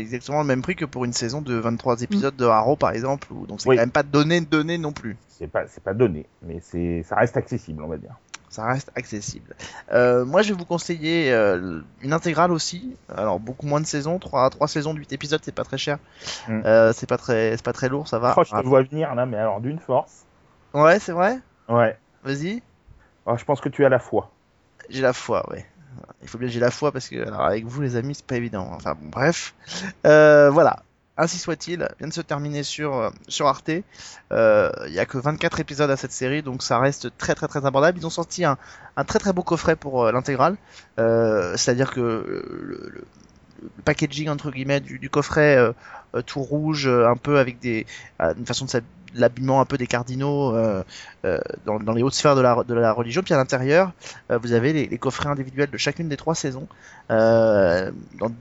exactement le même prix que pour une saison de 23 épisodes de Arrow par exemple donc c'est Oui. quand même pas donné donné non plus. c'est pas c'est pas donné, mais c'est ça reste accessible, on va dire. Ça reste accessible. Euh, moi je vais vous conseiller euh, une intégrale aussi. Alors beaucoup moins de saisons, 3 trois saisons de 8 épisodes, c'est pas très cher. Mm. Euh, c'est pas très c'est pas très lourd, ça va. Oh, je te vois venir là, mais alors d'une force. Ouais, c'est vrai? Ouais. Vas-y. Alors, je pense que tu as la foi. J'ai la foi, ouais. Il faut bien que j'ai la foi parce que avec vous les amis c'est pas évident. Enfin bon bref. Euh, voilà. Ainsi soit-il, vient de se terminer sur, euh, sur Arte. Euh, Il y a que 24 épisodes à cette série, donc ça reste très très très abordable. Ils ont sorti un, un très très beau coffret pour euh, l'intégrale. Euh, C'est-à-dire que le, packaging entre guillemets du, coffret euh, euh, tout rouge, euh, un peu avec des euh, une façon de s'hab- l'habillement un peu des cardinaux euh, euh, dans, dans les hautes sphères de la, de la religion. Puis à l'intérieur, euh, vous avez les, coffrets individuels de chacune des trois saisons dans,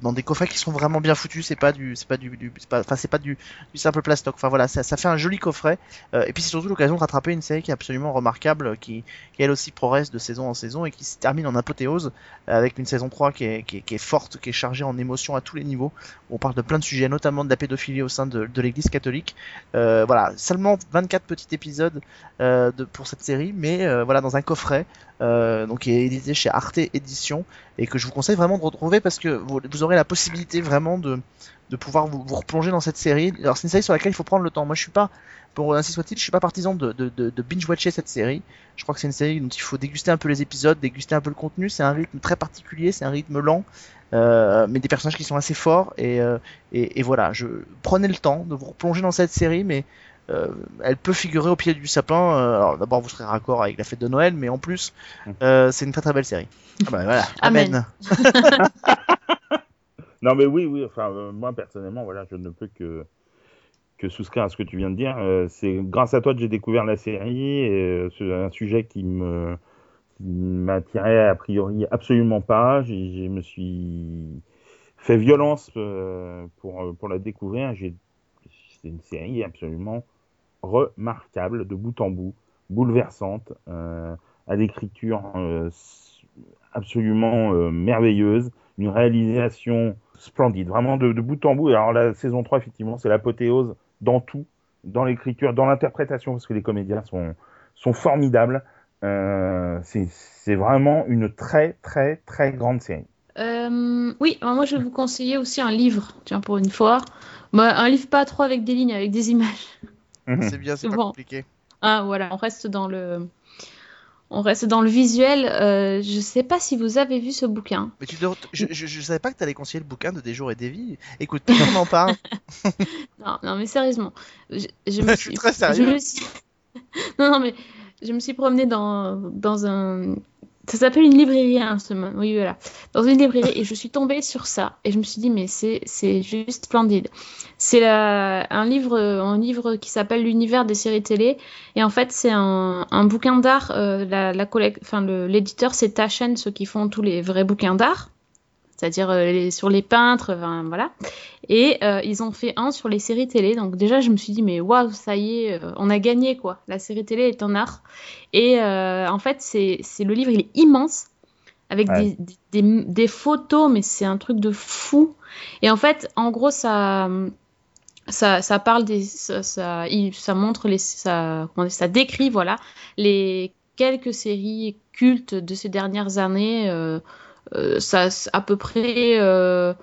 dans des coffrets qui sont vraiment bien foutus. C'est pas du, c'est pas du, c'est pas, c'est pas du, simple plastoc. Enfin voilà, ça, ça fait un joli coffret. Et puis c'est surtout l'occasion de rattraper une série qui est absolument remarquable, qui, qui elle aussi progresse de saison en saison et qui se termine en apothéose avec une saison 3 qui est, qui est, forte, qui est chargée en émotions à tous les niveaux. On parle de plein de sujets, notamment de la pédophilie au sein de, de l'Église catholique. Voilà, seulement 24 petits épisodes euh, pour cette série, mais euh, voilà dans un coffret, euh, donc qui est édité chez Arte Édition et que je vous conseille vraiment de retrouver parce que vous, aurez la possibilité vraiment de, de pouvoir vous, replonger dans cette série. Alors c'est une série sur laquelle il faut prendre le temps. Moi je suis pas, pour ainsi soit-il, je suis pas partisan de, binge-watcher cette série. Je crois que c'est une série dont il faut déguster un peu les épisodes, déguster un peu le contenu. C'est un rythme très particulier, c'est un rythme lent. Mais des personnages qui sont assez forts et voilà, je prenez le temps de vous replonger dans cette série, mais euh, elle peut figurer au pied du sapin. euh, alors d'abord vous serez raccord avec la fête de Noël, mais en plus euh, c'est une très très belle série. Ah bah voilà, [LAUGHS] Amen. amen. [LAUGHS] Non, mais oui, oui. Enfin, euh, moi personnellement, voilà, je ne peux que que souscrire à ce que tu viens de dire. Euh, c'est grâce à toi que j'ai découvert la série et euh, c'est un sujet qui me qui m'attirait a priori absolument pas. J'ai, je me suis fait violence euh, pour pour la découvrir. J'ai c'est une série absolument remarquable de bout en bout, bouleversante, euh, à l'écriture euh, absolument euh, merveilleuse, une réalisation splendide, vraiment de, bout en bout. Alors la saison 3, effectivement, c'est l'apothéose dans tout, dans l'écriture, dans l'interprétation, parce que les comédiens sont, formidables. C'est vraiment une très, très, très grande série. Oui, moi je vais vous conseiller aussi un livre, tiens pour une fois. Bah, un livre pas trop avec des lignes, avec des images. C'est bien, c'est pas compliqué. Ah voilà, on reste dans le, on reste dans le visuel. Euh, je sais pas si vous avez vu ce bouquin. Mais tu dois- je, je, je savais pas que t'allais conseiller le bouquin de Des jours et des vies. Écoute, [LAUGHS] on en parle. [LAUGHS] Non, non mais sérieusement, je, je me [LAUGHS] suis suis, très sérieux. je me suis- non, non mais je me suis promenée dans dans un Ça s'appelle une librairie, hein, ce mo- Oui, voilà. Dans une librairie, et je suis tombée sur ça. Et je me suis dit, mais c'est juste splendide. C'est un livre, un livre qui s'appelle L'univers des séries télé. Et en fait, c'est un, un bouquin d'art. euh, la, la l'éditeur, c'est Taschen, ceux qui font tous les vrais bouquins d'art. C'est-à-dire euh, sur les peintres, enfin, voilà. Et euh, ils ont fait un sur les séries télé. Donc déjà, je me suis dit, mais waouh, ça y est, euh, on a gagné, quoi. La série télé est un art. Et euh, en fait, c'est le livre, il est immense, avec Ouais. des, des, des- des photos, mais c'est un truc de fou. Et en fait, en gros, ça, ça, ça parle des, ça, ça, il- ça montre les, ça, comment dire, ça décrit, voilà, les quelques séries cultes de ces dernières années. Euh, ça, à peu près. euh,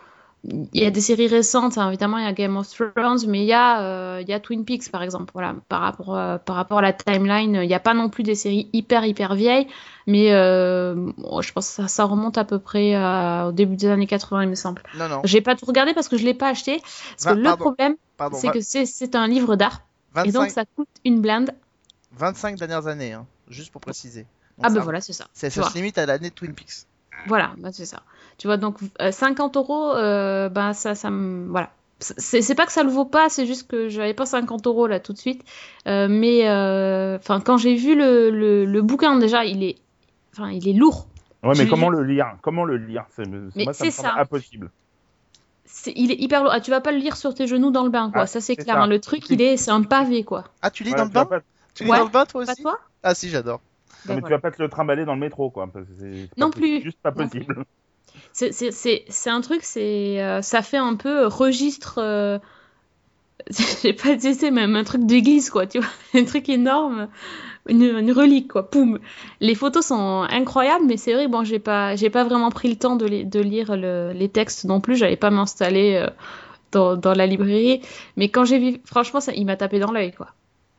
il y a des séries récentes, hein, évidemment, il y a Game of Thrones, mais il y a, euh, il y a Twin Peaks, par exemple. Voilà, par rapport, par rapport à la timeline, il n'y a pas non plus des séries hyper, hyper vieilles, mais bon, je pense que ça, ça remonte à peu près au début des années 80, il me semble. Non, non. J'ai pas tout regardé parce que je l'ai pas acheté, parce que le problème, c'est que c'est un livre d'art, et 25, donc ça coûte une blinde. 25 dernières années, hein, juste pour préciser. Donc Ah ça- ben voilà, c'est ça. Ça vois. se limite à l'année Twin Peaks. Voilà, bah, c'est ça. Tu vois, donc euh, 50 euros, euh, bah, ça, ça me. Voilà. C'est c'est pas que ça le vaut pas, c'est juste que j'avais pas 50 euros là tout de suite. Euh, mais euh, enfin, quand j'ai vu le, le, le bouquin, déjà, il est, enfin, il est lourd. Ouais, mais comment le lire? Comment le lire? C'est moi ça me c'est semble ça. impossible. C'est- il est hyper lourd. Ah, tu vas pas le lire sur tes genoux dans le bain, quoi. Ah, ça, c'est clair. ça. hein. Le truc, il est, c'est un pavé, quoi. Ah, tu lis Ouais, dans le tu vas bain? pas- Tu lis Ouais. dans le bain toi Pas aussi? toi? Ah si, j'adore. Non, Ben mais voilà. tu vas pas te le trimballer dans le métro, quoi. parce que c'est- Non pas plus. Juste pas Non possible. C'est- C'est c'est- c'est un truc, c'est euh, ça fait un peu euh, registre. euh, [LAUGHS] J'ai pas dit c'est même un truc d'église quoi, tu vois, [LAUGHS] un truc énorme, une, une relique quoi, poum. Les photos sont incroyables, mais c'est vrai bon j'ai pas j'ai pas vraiment pris le temps de, lire le- les textes non plus, j'allais pas m'installer euh, dans, dans la librairie, mais quand j'ai vu, franchement ça, il m'a tapé dans l'œil quoi.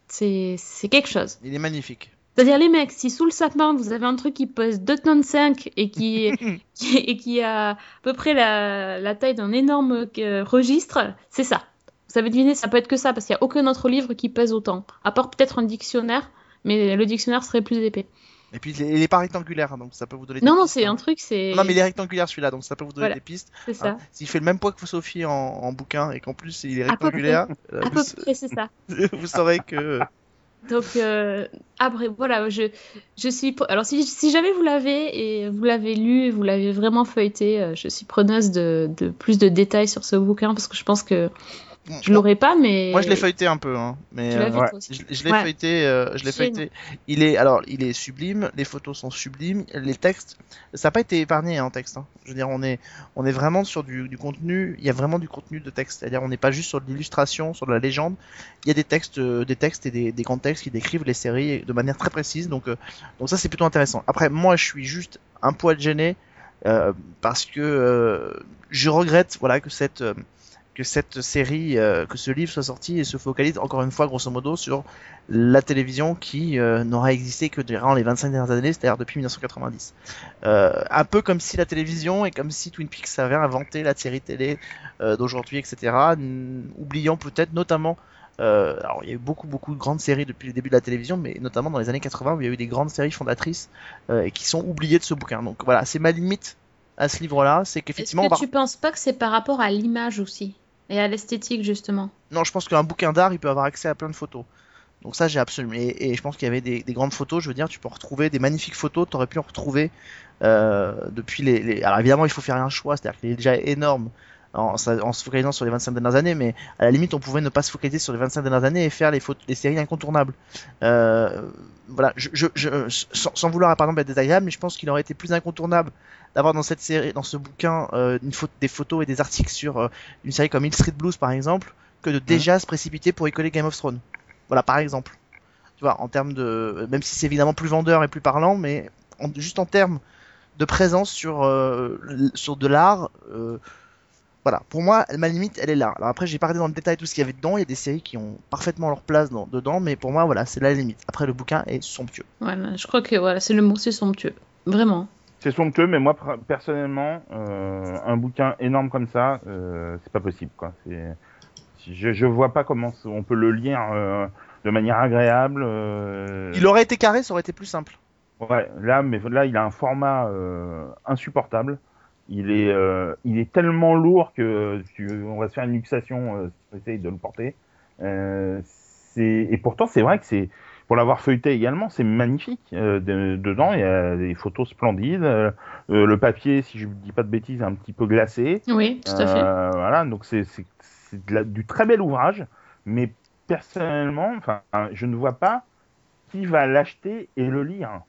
C'est c'est quelque chose. Il est magnifique. C'est-à-dire les mecs, si sous le sapin vous avez un truc qui pèse 2 tonnes 5 et qui, [LAUGHS] qui- et qui a à peu près la, la taille d'un énorme euh, registre, c'est ça. Vous avez deviné, ça peut être que ça, parce qu'il n'y a aucun autre livre qui pèse autant. À part peut-être un dictionnaire, mais le dictionnaire serait plus épais. Et puis il est, il est pas rectangulaire, donc ça peut vous donner des Non, non, c'est hein. un truc, c'est Non mais il est rectangulaire celui-là, donc ça peut vous donner Voilà. des pistes. c'est ça. hein. S'il fait le même poids que Sophie en, en bouquin et qu'en plus il est À peu rectangulaire, euh, À vous, peu près, c'est ça. [LAUGHS] vous saurez que Donc, euh, après, voilà, je, je suis. Alors, si, si jamais vous l'avez et vous l'avez lu et vous l'avez vraiment feuilleté, euh, je suis preneuse de, de plus de détails sur ce bouquin parce que je pense que je l'aurais pas, mais. Moi je l'ai feuilleté un peu, hein, mais Tu euh, vu ouais. toi aussi. je, je l'ai Ouais. feuilleté, euh, je l'ai feuilleté. Il est alors il est sublime, les photos sont sublimes, les textes, ça n'a pas été épargné hein, en texte. hein. Je veux dire, on est on est vraiment sur du, du contenu, il y a vraiment du contenu de texte, c'est-à-dire on n'est pas juste sur de l'illustration, sur de la légende. Il y a des textes, euh, des textes et des, des grands textes qui décrivent les séries de manière très précise, donc euh, donc ça c'est plutôt intéressant. Après moi je suis juste un poil gêné euh, parce que euh, je regrette voilà que cette euh, que cette série, euh, que ce livre soit sorti et se focalise encore une fois grosso modo sur la télévision qui euh, n'aura existé que durant les 25 dernières années, c'est-à-dire depuis 1990. Euh, un peu comme si la télévision et comme si Twin Peaks avait inventé la série télé d'aujourd'hui, etc. Oubliant peut-être notamment euh, alors, il y a eu beaucoup, beaucoup de grandes séries depuis le début de la télévision, mais notamment dans les années 80 où il y a eu des grandes séries fondatrices euh, et qui sont oubliées de ce bouquin. Donc voilà, c'est ma limite à ce livre-là, c'est Est-ce qu'effectivement, on que va- tu penses pas que c'est par rapport à l'image aussi? Et à l'esthétique justement Non, je pense qu'un bouquin d'art, il peut avoir accès à plein de photos. Donc ça, j'ai absolument. Et, je pense qu'il y avait des, des grandes photos. Je veux dire, tu peux retrouver des magnifiques photos. Tu aurais pu en retrouver euh, depuis les, les- Alors évidemment, il faut faire un choix. C'est-à-dire qu'il est déjà énorme en, se focalisant sur les 25 dernières années. Mais à la limite, on pouvait ne pas se focaliser sur les 25 dernières années et faire les, séries incontournables. Euh, voilà, je, je, je- sans, sans vouloir par exemple être désagréable, mais je pense qu'il aurait été plus incontournable d'avoir dans cette série, dans ce bouquin, euh, des photos et des articles sur euh, une série comme Hill Street Blues par exemple, que de déjà se précipiter pour y coller Game of Thrones. Voilà, par exemple. Tu vois, en termes de, même si c'est évidemment plus vendeur et plus parlant, mais juste en termes de présence sur euh, sur de l'art. euh, voilà, pour moi, ma limite, elle est là. Alors après, j'ai pas regardé dans le détail tout ce qu'il y avait dedans. Il y a des séries qui ont parfaitement leur place dans- dedans, mais pour moi, voilà, c'est la limite. Après, le bouquin est somptueux. Voilà, je crois que voilà, c'est le mot, c'est somptueux. Vraiment. C'est somptueux, mais moi personnellement, euh, un bouquin énorme comme ça, euh, c'est pas possible. Quoi. Je, je vois pas comment on peut le lire euh, de manière agréable. euh, Il aurait été carré, ça aurait été plus simple. Ouais, là, mais là, il a un format euh, insupportable. Il est, euh, il est tellement lourd que tu, on va se faire une luxation euh, si on essaye de le porter. Euh, c'est- et pourtant, c'est vrai que c'est, pour l'avoir feuilleté également, c'est magnifique. Euh, de- dedans, il y a des photos splendides. Euh, euh, le papier, si je ne dis pas de bêtises, est un petit peu glacé. Oui, tout à fait. Euh, voilà, donc c'est du très bel ouvrage, mais personnellement, enfin, je ne vois pas qui va l'acheter et le lire.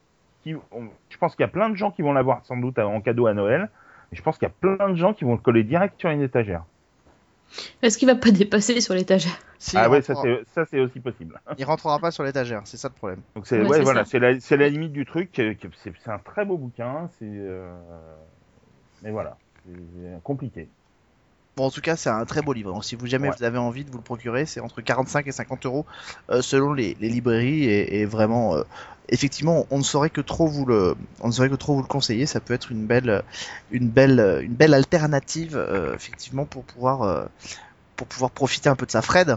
Qui, on- je pense qu'il y a plein de gens qui vont l'avoir sans doute en cadeau à Noël, et je pense qu'il y a plein de gens qui vont le coller direct sur une étagère. Est-ce qu'il va pas dépasser sur l'étagère? Si, ah ouais, ça rentrera- c'est ça c'est aussi possible. [LAUGHS] il rentrera pas sur l'étagère, c'est ça le problème. Donc c'est Ouais, voilà, c'est la, limite du truc. euh, c'est un très beau bouquin, c'est euh, mais voilà, c'est compliqué. Bon, en tout cas, c'est un très beau livre. Donc, si vous jamais Ouais. vous avez envie de vous le procurer, c'est entre 45 et 50 euros euh, selon les, les librairies et, et vraiment, euh, effectivement, on ne saurait que trop vous le, on ne saurait que trop vous le conseiller. Ça peut être une belle, une belle, une belle alternative, euh, effectivement, pour pouvoir, euh, pour pouvoir profiter un peu de sa Fred.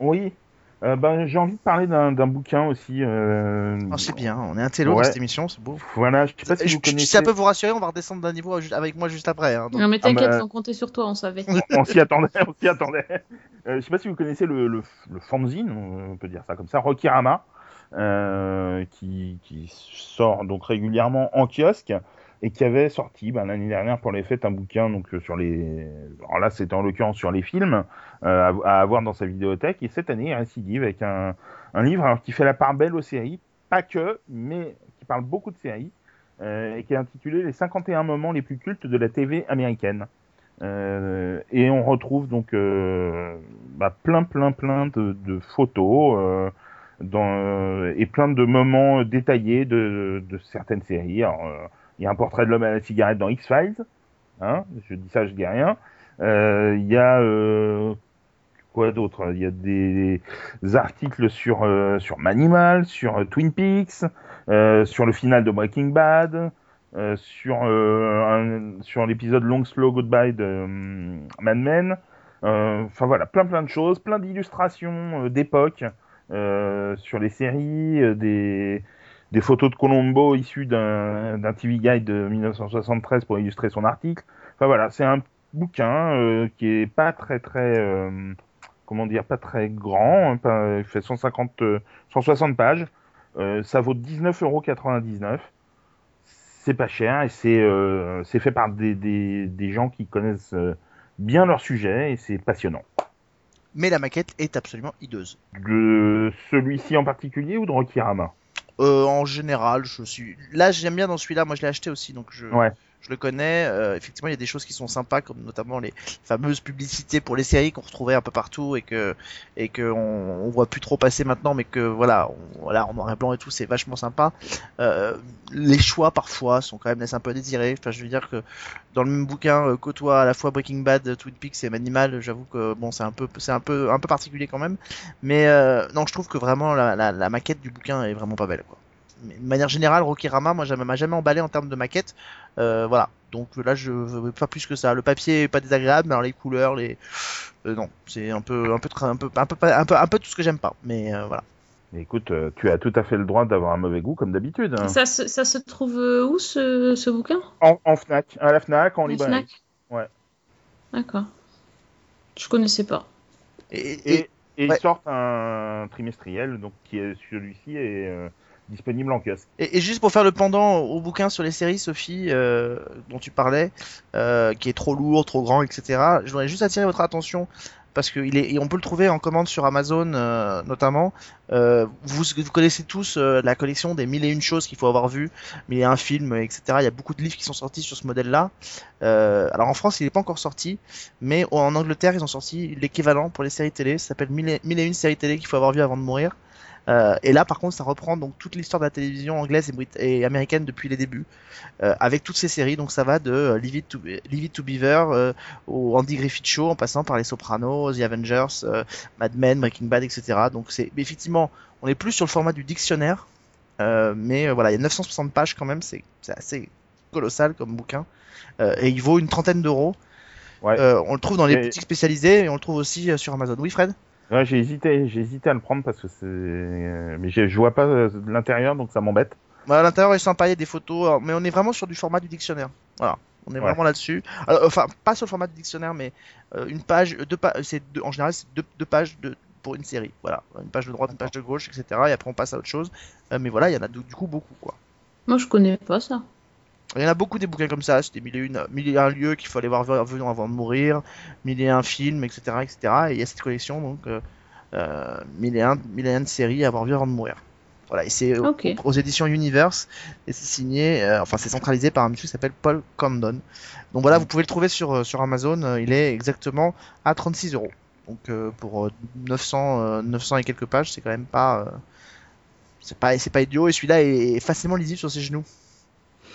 Oui, euh, ben j'ai envie de parler d'un d'un bouquin aussi. Euh, Oh, c'est bien, on est un télo dans Ouais. cette émission, c'est beau. Voilà, je sais pas si Je- vous connaissez. si ça peut vous rassurer, on va redescendre d'un niveau avec moi juste après. hein, donc- Non, mais t'inquiète, bah- on comptait sur toi, on savait. [LAUGHS] on s'y attendait, on s'y attendait. Euh, je sais pas si vous connaissez le, le, le fanzine, on peut dire ça comme ça, Rokirama, euh, qui, qui sort donc régulièrement en kiosque et qui avait sorti ben, l'année dernière pour les fêtes un bouquin donc euh, sur les, alors là c'était en l'occurrence sur les films euh, à, avoir dans sa vidéothèque et cette année il récidive avec un, un livre alors, qui fait la part belle aux séries, pas que, mais qui parle beaucoup de séries euh, et qui est intitulé Les 51 moments les plus cultes de la TV américaine. Euh, et on retrouve donc euh, bah, plein, plein, plein de, de photos euh, dans, et plein de moments détaillés de, de certaines séries. Alors, il y a un portrait de l'homme à la cigarette dans X-Files. Hein, je dis ça, je dis rien. Euh, Il y a euh, quoi d'autre? Il y a des, articles sur euh, sur Manimal, sur euh, Twin Peaks, euh, sur le final de Breaking Bad, euh, sur euh, sur l'épisode Long Slow Goodbye de euh, Mad Men. Euh, Enfin voilà, plein plein de choses, plein d'illustrations euh, d'époque euh, sur les séries, euh, des des photos de Colombo issues d'un TV Guide de 1973 pour illustrer son article. Enfin voilà, c'est un bouquin euh, qui est pas très très euh, comment dire pas très grand, hein, pas- il fait 150 euh, 160 pages. Euh, ça vaut 19,99€. C'est pas cher et c'est c'est fait par des, des, des gens qui connaissent bien leur sujet et c'est passionnant. Mais la maquette est absolument hideuse. De celui-ci en particulier ou de Rokirama Euh, en général, je suis. Là, j'aime bien dans celui-là. Moi, je l'ai acheté aussi, donc je. Ouais. Je le connais. Euh, effectivement, il y a des choses qui sont sympas, comme notamment les fameuses publicités pour les séries qu'on retrouvait un peu partout et que et que on, on voit plus trop passer maintenant, mais que voilà, on, voilà, en noir et blanc et tout, c'est vachement sympa. Euh, les choix parfois sont quand même laissent un peu à désirer. Enfin, je veux dire que dans le même bouquin euh, côtoie à la fois Breaking Bad, Twin Peaks et Manimal. J'avoue que bon, c'est un peu c'est un peu un peu particulier quand même. Mais euh, non, je trouve que vraiment la, la, la maquette du bouquin est vraiment pas belle, quoi. De manière générale, Rokirama, moi, jamais- m'a jamais emballé en termes de maquette. Euh, voilà. Donc là, je veux pas plus que ça. Le papier est pas désagréable, mais alors les couleurs, les, euh, non, c'est un peu, un peu, un peu, un peu, un peu, un peu tout ce que j'aime pas. Mais euh, voilà. Écoute, tu as tout à fait le droit d'avoir un mauvais goût comme d'habitude. hein. Ça, se- ça se trouve où ce, ce bouquin? En, en Fnac, à la Fnac, en Au librairie. Fnac? Ouais. D'accord. Je connaissais pas. Et, et- Et, et Ouais. ils sortent un trimestriel, donc qui est celui-ci est euh, disponible en kiosque. Et, juste pour faire le pendant au bouquin sur les séries, Sophie, euh, dont tu parlais, euh, qui est trop lourd, trop grand, etc. Je voudrais juste attirer votre attention parce que peut le trouver en commande sur Amazon euh, notamment. Vous, vous connaissez tous la collection des mille et une choses qu'il faut avoir vues, mais il y a un film, etc. Il y a beaucoup de livres qui sont sortis sur ce modèle-là. Alors en France, il n'est pas encore sorti, mais en Angleterre, ils ont sorti l'équivalent pour les séries télé. Ça s'appelle mille et, une séries télé qu'il faut avoir vues avant de mourir. Euh, et là, par contre, ça reprend donc toute l'histoire de la télévision anglaise et, brit- et américaine depuis les débuts, euh, avec toutes ces séries. Donc ça va de euh, Leave, It to, Leave It to Beaver euh, au Andy Griffith Show, en passant par les Sopranos, The Avengers, Mad Men, Breaking Bad, etc. Donc c'est effectivement, on est plus sur le format du dictionnaire, mais voilà, il y a 960 pages quand même, c'est assez colossal comme bouquin, et il vaut une trentaine d'euros. Ouais. On le trouve dans les Et- boutiques spécialisées et on le trouve aussi sur Amazon. Oui, Fred? Ouais, j'ai hésité, j'ai hésité à le prendre parce que c'est, euh, mais je je vois pas euh, de l'intérieur, donc ça m'embête. Bah, à l'intérieur, est sympa, il y a des photos, euh, mais on est vraiment sur du format du dictionnaire. Voilà, on est Ouais. vraiment là-dessus. Alors, enfin, pas sur le format du dictionnaire, mais euh, une page, deux pa- c'est deux- en général, c'est deux, deux pages de, pour une série. Voilà, une page de droite, une page de gauche, etc. Et après, on passe à autre chose. Euh, mais voilà, il y en a du, du coup beaucoup, quoi. Moi, je connais pas ça. Il y en a beaucoup des bouquins comme ça, c'était mille mille et un lieux qu'il fallait voir venant avant de mourir, mille et un films, etc. etc. Et il y a cette collection, donc, euh, euh, mille, et un, mille et un de séries à avoir vu avant de mourir. Voilà, et c'est aux, aux éditions Universe, et c'est signé, euh, enfin c'est centralisé par un monsieur qui s'appelle Paul Condon. Donc voilà, vous pouvez le trouver sur, euh, sur Amazon, il est exactement à 36 euros. Donc euh, pour euh, 900, euh, 900 et quelques pages, c'est quand même pas... c'est pas, pas idiot, et celui-là est facilement lisible sur ses genoux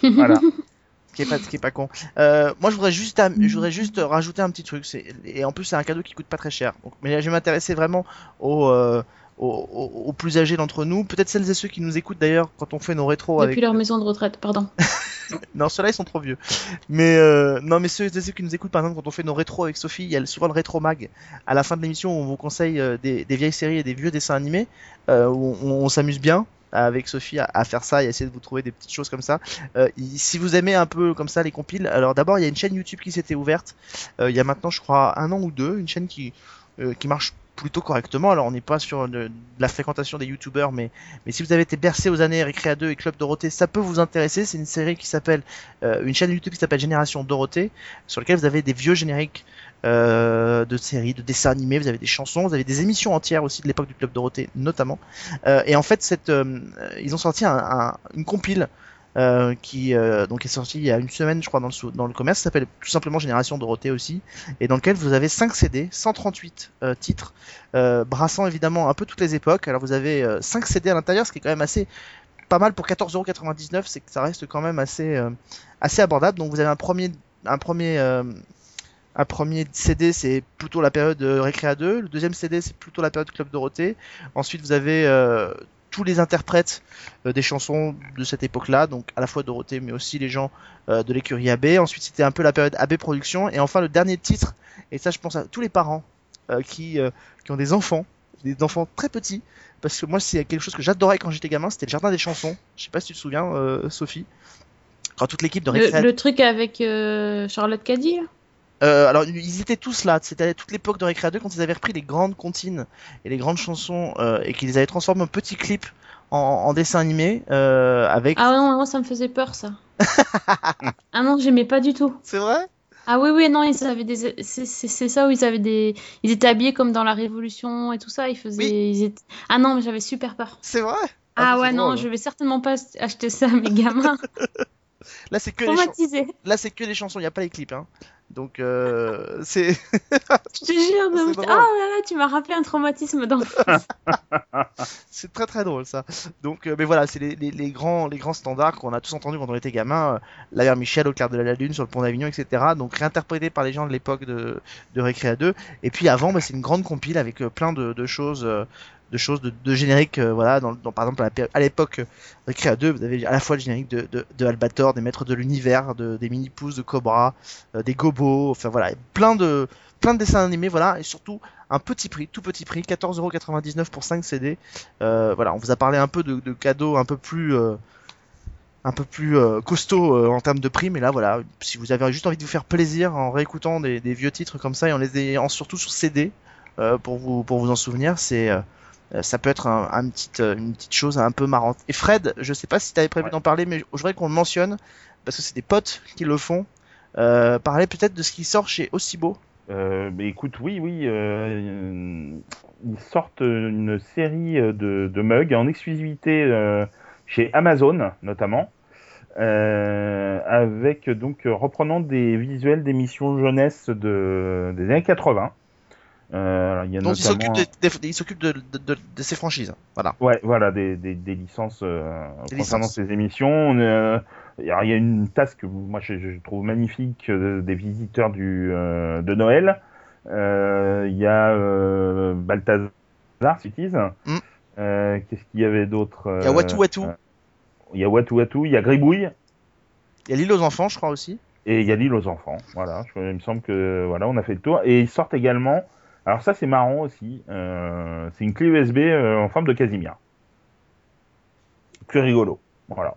Voilà. ce [LAUGHS] qui est pas ce qui est pas con. Euh, moi je voudrais juste am- je voudrais juste rajouter un petit truc et en plus c'est un cadeau qui coûte pas très cher. Donc, mais je vais m'intéresser vraiment aux, euh, aux, aux- plus âgés d'entre nous, peut-être celles et ceux qui nous écoutent d'ailleurs quand on fait nos rétros Depuis avec leur maison de retraite, pardon. [LAUGHS] non, ceux-là ils sont trop vieux. Mais euh, non, mais ceux, ceux qui nous écoutent, par exemple, quand on fait nos rétros avec Sophie, il y a souvent le rétro mag à la fin de l'émission où on vous conseille euh, des, des vieilles séries et des vieux dessins animés euh, où on, on s'amuse bien avec Sophie à, faire ça et essayer de vous trouver des petites choses comme ça. Euh, si vous aimez un peu comme ça les compiles, alors d'abord il y a une chaîne YouTube qui s'était ouverte euh, il y a maintenant je crois un an ou deux, une chaîne qui euh, marche plutôt correctement. Alors on n'est pas sur la fréquentation des youtubeurs, mais si vous avez été bercé aux années Récréa 2 et Club Dorothée, ça peut vous intéresser. C'est une série qui s'appelle une chaîne YouTube qui s'appelle Génération Dorothée, sur laquelle vous avez des vieux génériques euh, de séries, de dessins animés, vous avez des chansons, vous avez des émissions entières aussi de l'époque du Club Dorothée notamment. Euh, et en fait, euh, ils ont sorti un, un- une compile. qui donc est sortie il y a une semaine je crois dans le, commerce ça s'appelle tout simplement Génération Dorothée aussi et dans lequel vous avez 5 CD 138 euh, titres brassant évidemment un peu toutes les époques alors vous avez euh, 5 CD à l'intérieur ce qui est quand même assez pas mal pour 14,99€, c'est que ça reste quand même assez, assez abordable. Donc vous avez un premier, un premier, un premier CD, c'est plutôt la période euh, Récréa 2. Le deuxième CD, c'est plutôt la période Club Dorothée. Ensuite, vous avez euh, tous les interprètes euh, des chansons de cette époque-là, donc à la fois Dorothée, mais aussi les gens euh, de l'écurie AB. Ensuite, c'était un peu la période AB Productions. Et enfin, le dernier titre, et ça, je pense à tous les parents qui, qui ont des enfants, des enfants très petits, parce que moi c'est quelque chose que j'adorais quand j'étais gamin, c'était le jardin des chansons. Je sais pas si tu te souviens, Sophie. Quand toute l'équipe de Le, Récréa... le truc avec Charlotte Caddy, là? Euh, alors ils étaient tous là, c'était toute l'époque de Récréa 2 quand ils avaient repris les grandes comptines et les grandes chansons euh, et qu'ils les avaient transformées en petits clips en, en dessin animé euh, avec... Ah non, moi ça me faisait peur ça. [LAUGHS] ah non, j'aimais pas du tout. C'est vrai? Ah oui, oui, non, ils avaient des. C'est ça où ils avaient des. Ils étaient habillés comme dans la Révolution et tout ça. Ils faisaient. Oui. ils étaient- Ah non, mais j'avais super peur. C'est vrai? Ah, c'est ouais, non, drôle. je vais certainement pas acheter ça à mes gamins. [LAUGHS] Là c'est que, les là, c'est que les chansons, il n'y a pas les clips. Hein. Donc euh, c'est... Je te jure. Ah là là, tu m'as rappelé un traumatisme d'enfance. [LAUGHS] c'est très très drôle ça. Donc, euh, mais voilà, c'est les, les, les grands les grands standards qu'on a tous entendus quand on était gamin. Euh, La Mère Michel au clair de la lune sur le pont d'Avignon, etc. Donc réinterprété par les gens de l'époque de, de Récréa 2. Et puis avant, bah, c'est une grande compile avec euh, plein de, de choses. De choses de, de génériques euh, voilà dans, par exemple à l'époque euh, Récréa 2 vous avez à la fois le générique de, de, de des maîtres de l'univers de, des mini pousses de Cobra euh, des Gobos enfin voilà plein de de dessins animés voilà et surtout un petit prix tout petit prix 14,99€ pour 5 CD euh, voilà, on vous a parlé un peu de, de cadeaux un peu plus un peu plus euh, en termes de prix, mais là voilà, si vous avez juste envie de vous faire plaisir en réécoutant des, vieux titres comme ça et en les ayant surtout sur CD pour vous en souvenir, c'est ça peut être un, un petit, euh, une petite chose un peu marrante. Et Fred, je sais pas si tu avais prévu Ouais. d'en parler, mais je voudrais qu'on le mentionne parce que c'est des potes qui le font. Euh, parler peut-être de ce qui sort chez Ocibo. Euh, mais écoute, oui, oui, euh, ils sortent une série de, de mugs en exclusivité euh, chez Amazon, notamment, euh, avec donc euh, reprenant des visuels d'émissions jeunesse de, des années 80. Euh, il s'occupe notamment, il s'occupe de, de, de, de ces franchises. Voilà. ouais, voilà, des, des, des licences euh, Des concernant licences. ces émissions. Euh, alors, il y a une tasse que moi je, je trouve magnifique des visiteurs du, de Noël. Il y a Balthazar, utilises. Mm. Qu'est-ce qu'il y avait d'autre Il y a Watu Watu. Il y a Watu Watu, il y a Gribouille Il y a l'île aux enfants, je crois aussi. et il y a l'île aux enfants. Voilà, je, il me semble que voilà, on a fait le tour. Et ils sortent également. Alors ça c'est marrant aussi. euh, c'est une clé USB euh, en forme de Casimir. Plus rigolo. Voilà.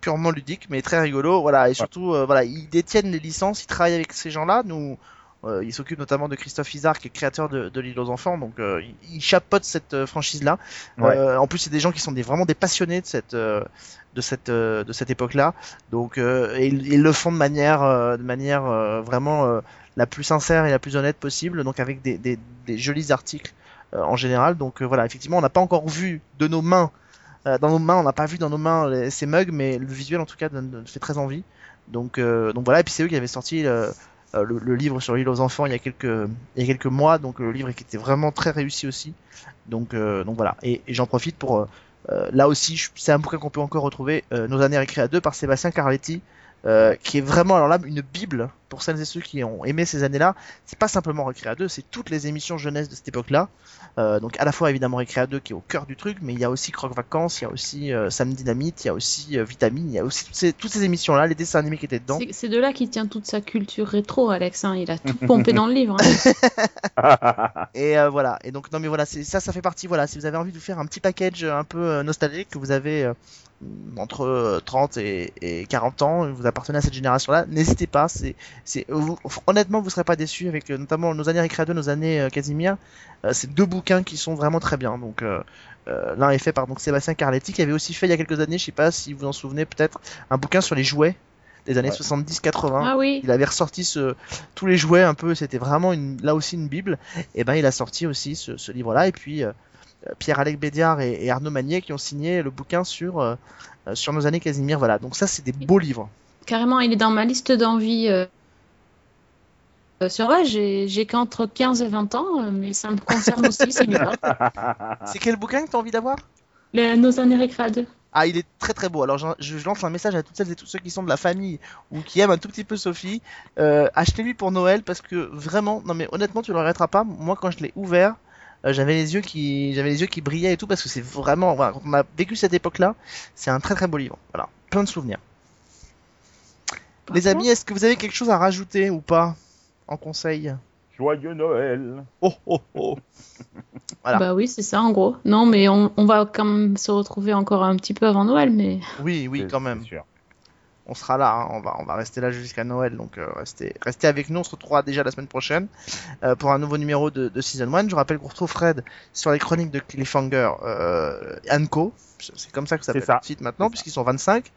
purement ludique, mais très rigolo. Voilà, et surtout, euh, voilà, ils détiennent les licences, ils travaillent avec ces gens-là. Nous, euh, ils s'occupent notamment de Christophe Isard, qui est créateur de, de l'île aux enfants, donc euh, chapeautent cette euh, franchise-là. Ouais. En plus, c'est des gens qui sont des, vraiment des passionnés de cette de cette de cette époque-là. Donc, et ils, ils le font de manière de manière vraiment la plus sincère et la plus honnête possible. Donc, avec des, jolis articles euh, en général. Donc euh, voilà, effectivement, on n'a pas encore vu de nos mains euh, dans nos mains, on n'a pas vu dans nos mains ces mugs, mais le visuel en tout cas donne, fait très envie. Donc, voilà, et puis c'est eux qui avaient sorti le, livre sur l'île aux enfants il y a quelques, mois, donc le livre qui était vraiment très réussi aussi. Donc, voilà, et, j'en profite pour, là aussi, c'est un bouquin qu'on peut encore retrouver, Nos années à deux par Sébastien Carletti, qui est vraiment alors là une bible pour celles et ceux qui ont aimé ces années-là. C'est pas simplement à deux, c'est toutes les émissions jeunesse de cette époque-là. Euh, donc à la fois évidemment à deux qui est au cœur du truc, mais il y a aussi Croque Vacances, il y a aussi euh, Sam Dynamite, il y a aussi euh, Vitamine, il y a aussi toutes ces, toutes ces émissions-là, les dessins animés qui étaient dedans. C'est- C'est de là qu'il tient toute sa culture rétro, Alex. hein. Il a tout [LAUGHS] pompé dans le livre. hein. [LAUGHS] Et euh, voilà. Et donc non mais voilà, c'est ça, ça fait partie. Voilà, si vous avez envie de vous faire un petit package un peu nostalgique, que vous avez euh, entre euh, 30 et, et 40 ans, vous appartenez à cette génération-là, n'hésitez pas. C'est, vous- honnêtement, vous serez pas déçus avec euh, notamment nos années Récré à deux, nos années euh, Casimir. Euh, c'est deux bouquins qui sont vraiment très bien. Donc euh, euh, l'un est fait par donc Sébastien Carletti qui avait aussi fait il y a quelques années, je sais pas si vous en souvenez peut-être, un bouquin sur les jouets des années Ouais. 70-80 Ah oui. il avait ressorti ce, tous les jouets un peu, c'était vraiment une, là aussi une bible. Et ben il a sorti aussi ce, ce livre-là. Et puis euh, Pierre-Alec Bédiard et, et Arnaud Magnier qui ont signé le bouquin sur, euh, euh, sur nos années Casimir. Voilà, donc ça c'est des beaux livres. Carrément, il est dans ma liste d'envie. Euh... euh, sur ouais, j'ai qu'entre 15 et 20 ans, euh, mais ça me concerne aussi, c'est. [LAUGHS] C'est quel bouquin que tu as envie d'avoir? Nos années récré à deux. Ah, il est très très beau. Alors je, je lance un message à toutes celles et tous ceux qui sont de la famille ou qui aiment un tout petit peu Sophie. Euh, Achetez-lui pour Noël parce que vraiment, non mais honnêtement, tu le regretteras pas. Moi, quand je l'ai ouvert, euh, j'avais les yeux qui, j'avais les yeux qui brillaient et tout parce que c'est vraiment, voilà, quand on a vécu cette époque-là, c'est un très très beau livre. Voilà, plein de souvenirs. Par Les amis, est-ce que vous avez quelque chose à rajouter ou pas? En conseil Joyeux Noël. Oh oh oh. [LAUGHS] voilà. Bah oui, c'est ça en gros. Non, mais on, on va quand même se retrouver encore un petit peu avant Noël, mais Oui, oui, quand même. sûr. on sera là, hein, on va on va rester là jusqu'à Noël, donc euh, restez restez avec nous, on se retrouvera déjà la semaine prochaine euh, pour un nouveau numéro de, de Season 1. Je rappelle qu'on retrouve Fred sur les chroniques de Cliffhanger euh, Co. C'est comme ça que ça C'est s'appelle le site maintenant, puisqu'ils sont 25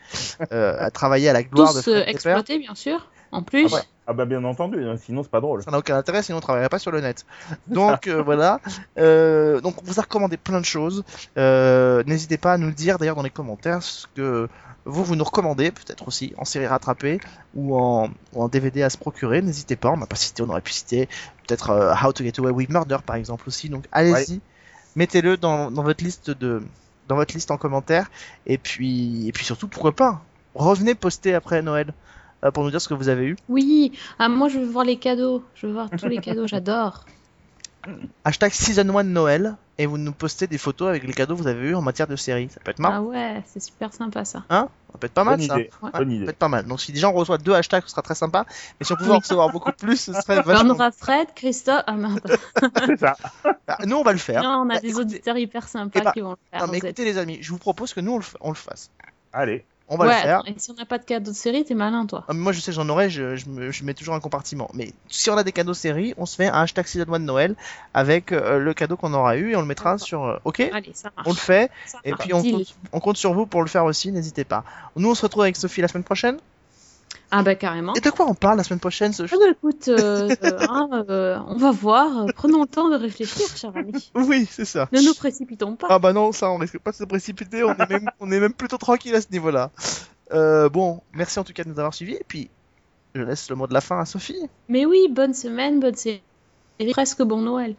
euh, à travailler à la gloire de tous Fred exploités bien sûr. En plus, Ah ouais. Ah bah bien entendu, hein, sinon c'est pas drôle. Ça n'a aucun intérêt, sinon on travaillerait pas sur le net. Donc [LAUGHS] euh, voilà. Euh, donc on vous a recommandé plein de choses. Euh, N'hésitez pas à nous le dire d'ailleurs dans les commentaires ce que vous vous nous recommandez, peut-être aussi en série rattrapée ou en, ou en DVD à se procurer. N'hésitez pas. On n'a pas cité, on aurait pu citer peut-être euh, How to Get Away with Murder par exemple aussi. Donc allez-y, mettez-le dans, dans votre liste de dans votre liste en commentaire. Et puis et puis surtout pourquoi pas? Revenez poster après Noël pour nous dire ce que vous avez eu. oui. Ah, moi, je veux voir les cadeaux. Je veux voir tous les cadeaux. [LAUGHS] J'adore. hashtag season 1 Noël et vous nous postez des photos avec les cadeaux que vous avez eu en matière de série. Ça peut être marrant, Ah ouais, c'est super sympa ça. ça peut être pas mal Bonne ça. idée. Ouais. Bonne Ça idée. peut être pas mal. Donc si déjà on reçoit deux hashtags, ce sera très sympa. Mais si on pouvait en recevoir beaucoup plus, ce serait [LAUGHS] Alors, on vachement. aura Fred, Christophe. Ah merde. [LAUGHS] C'est ça. Ah, Nous on va le faire. Non, on a Bah, des écoutez- auditeurs hyper sympas bah, qui vont le faire. Non mais êtes- écoutez les amis, je vous propose que nous on le, on le fasse. Allez. On va ouais, le faire. attends, et si on n'a pas de cadeau de série, t'es malin toi. Ah, Moi je sais j'en aurai, je, je, me- je mets toujours un compartiment. Mais si on a des cadeaux série, on se fait un hashtag season 1 Noël avec euh, le cadeau qu'on aura eu et on le mettra sur. euh, ok? Allez, ça marche. On le fait Ça et marche. puis on compte, on compte sur vous pour le faire aussi, n'hésitez pas. Nous on se retrouve avec Sophie la semaine prochaine. Ah bah carrément. Et de quoi on parle la semaine prochaine Sophie Ah bah écoute, euh, [LAUGHS] euh, hein, euh, on va voir. Prenons le temps de réfléchir, cher ami. Oui, c'est ça. Ne nous précipitons pas. Ah bah non, ça, on risque pas de se précipiter, on est même, [LAUGHS] on est même plutôt tranquille à ce niveau-là. Euh, bon, merci en tout cas de nous avoir suivis, et puis je laisse le mot de la fin à Sophie. Mais oui, bonne semaine, bonne série. Presque bon Noël.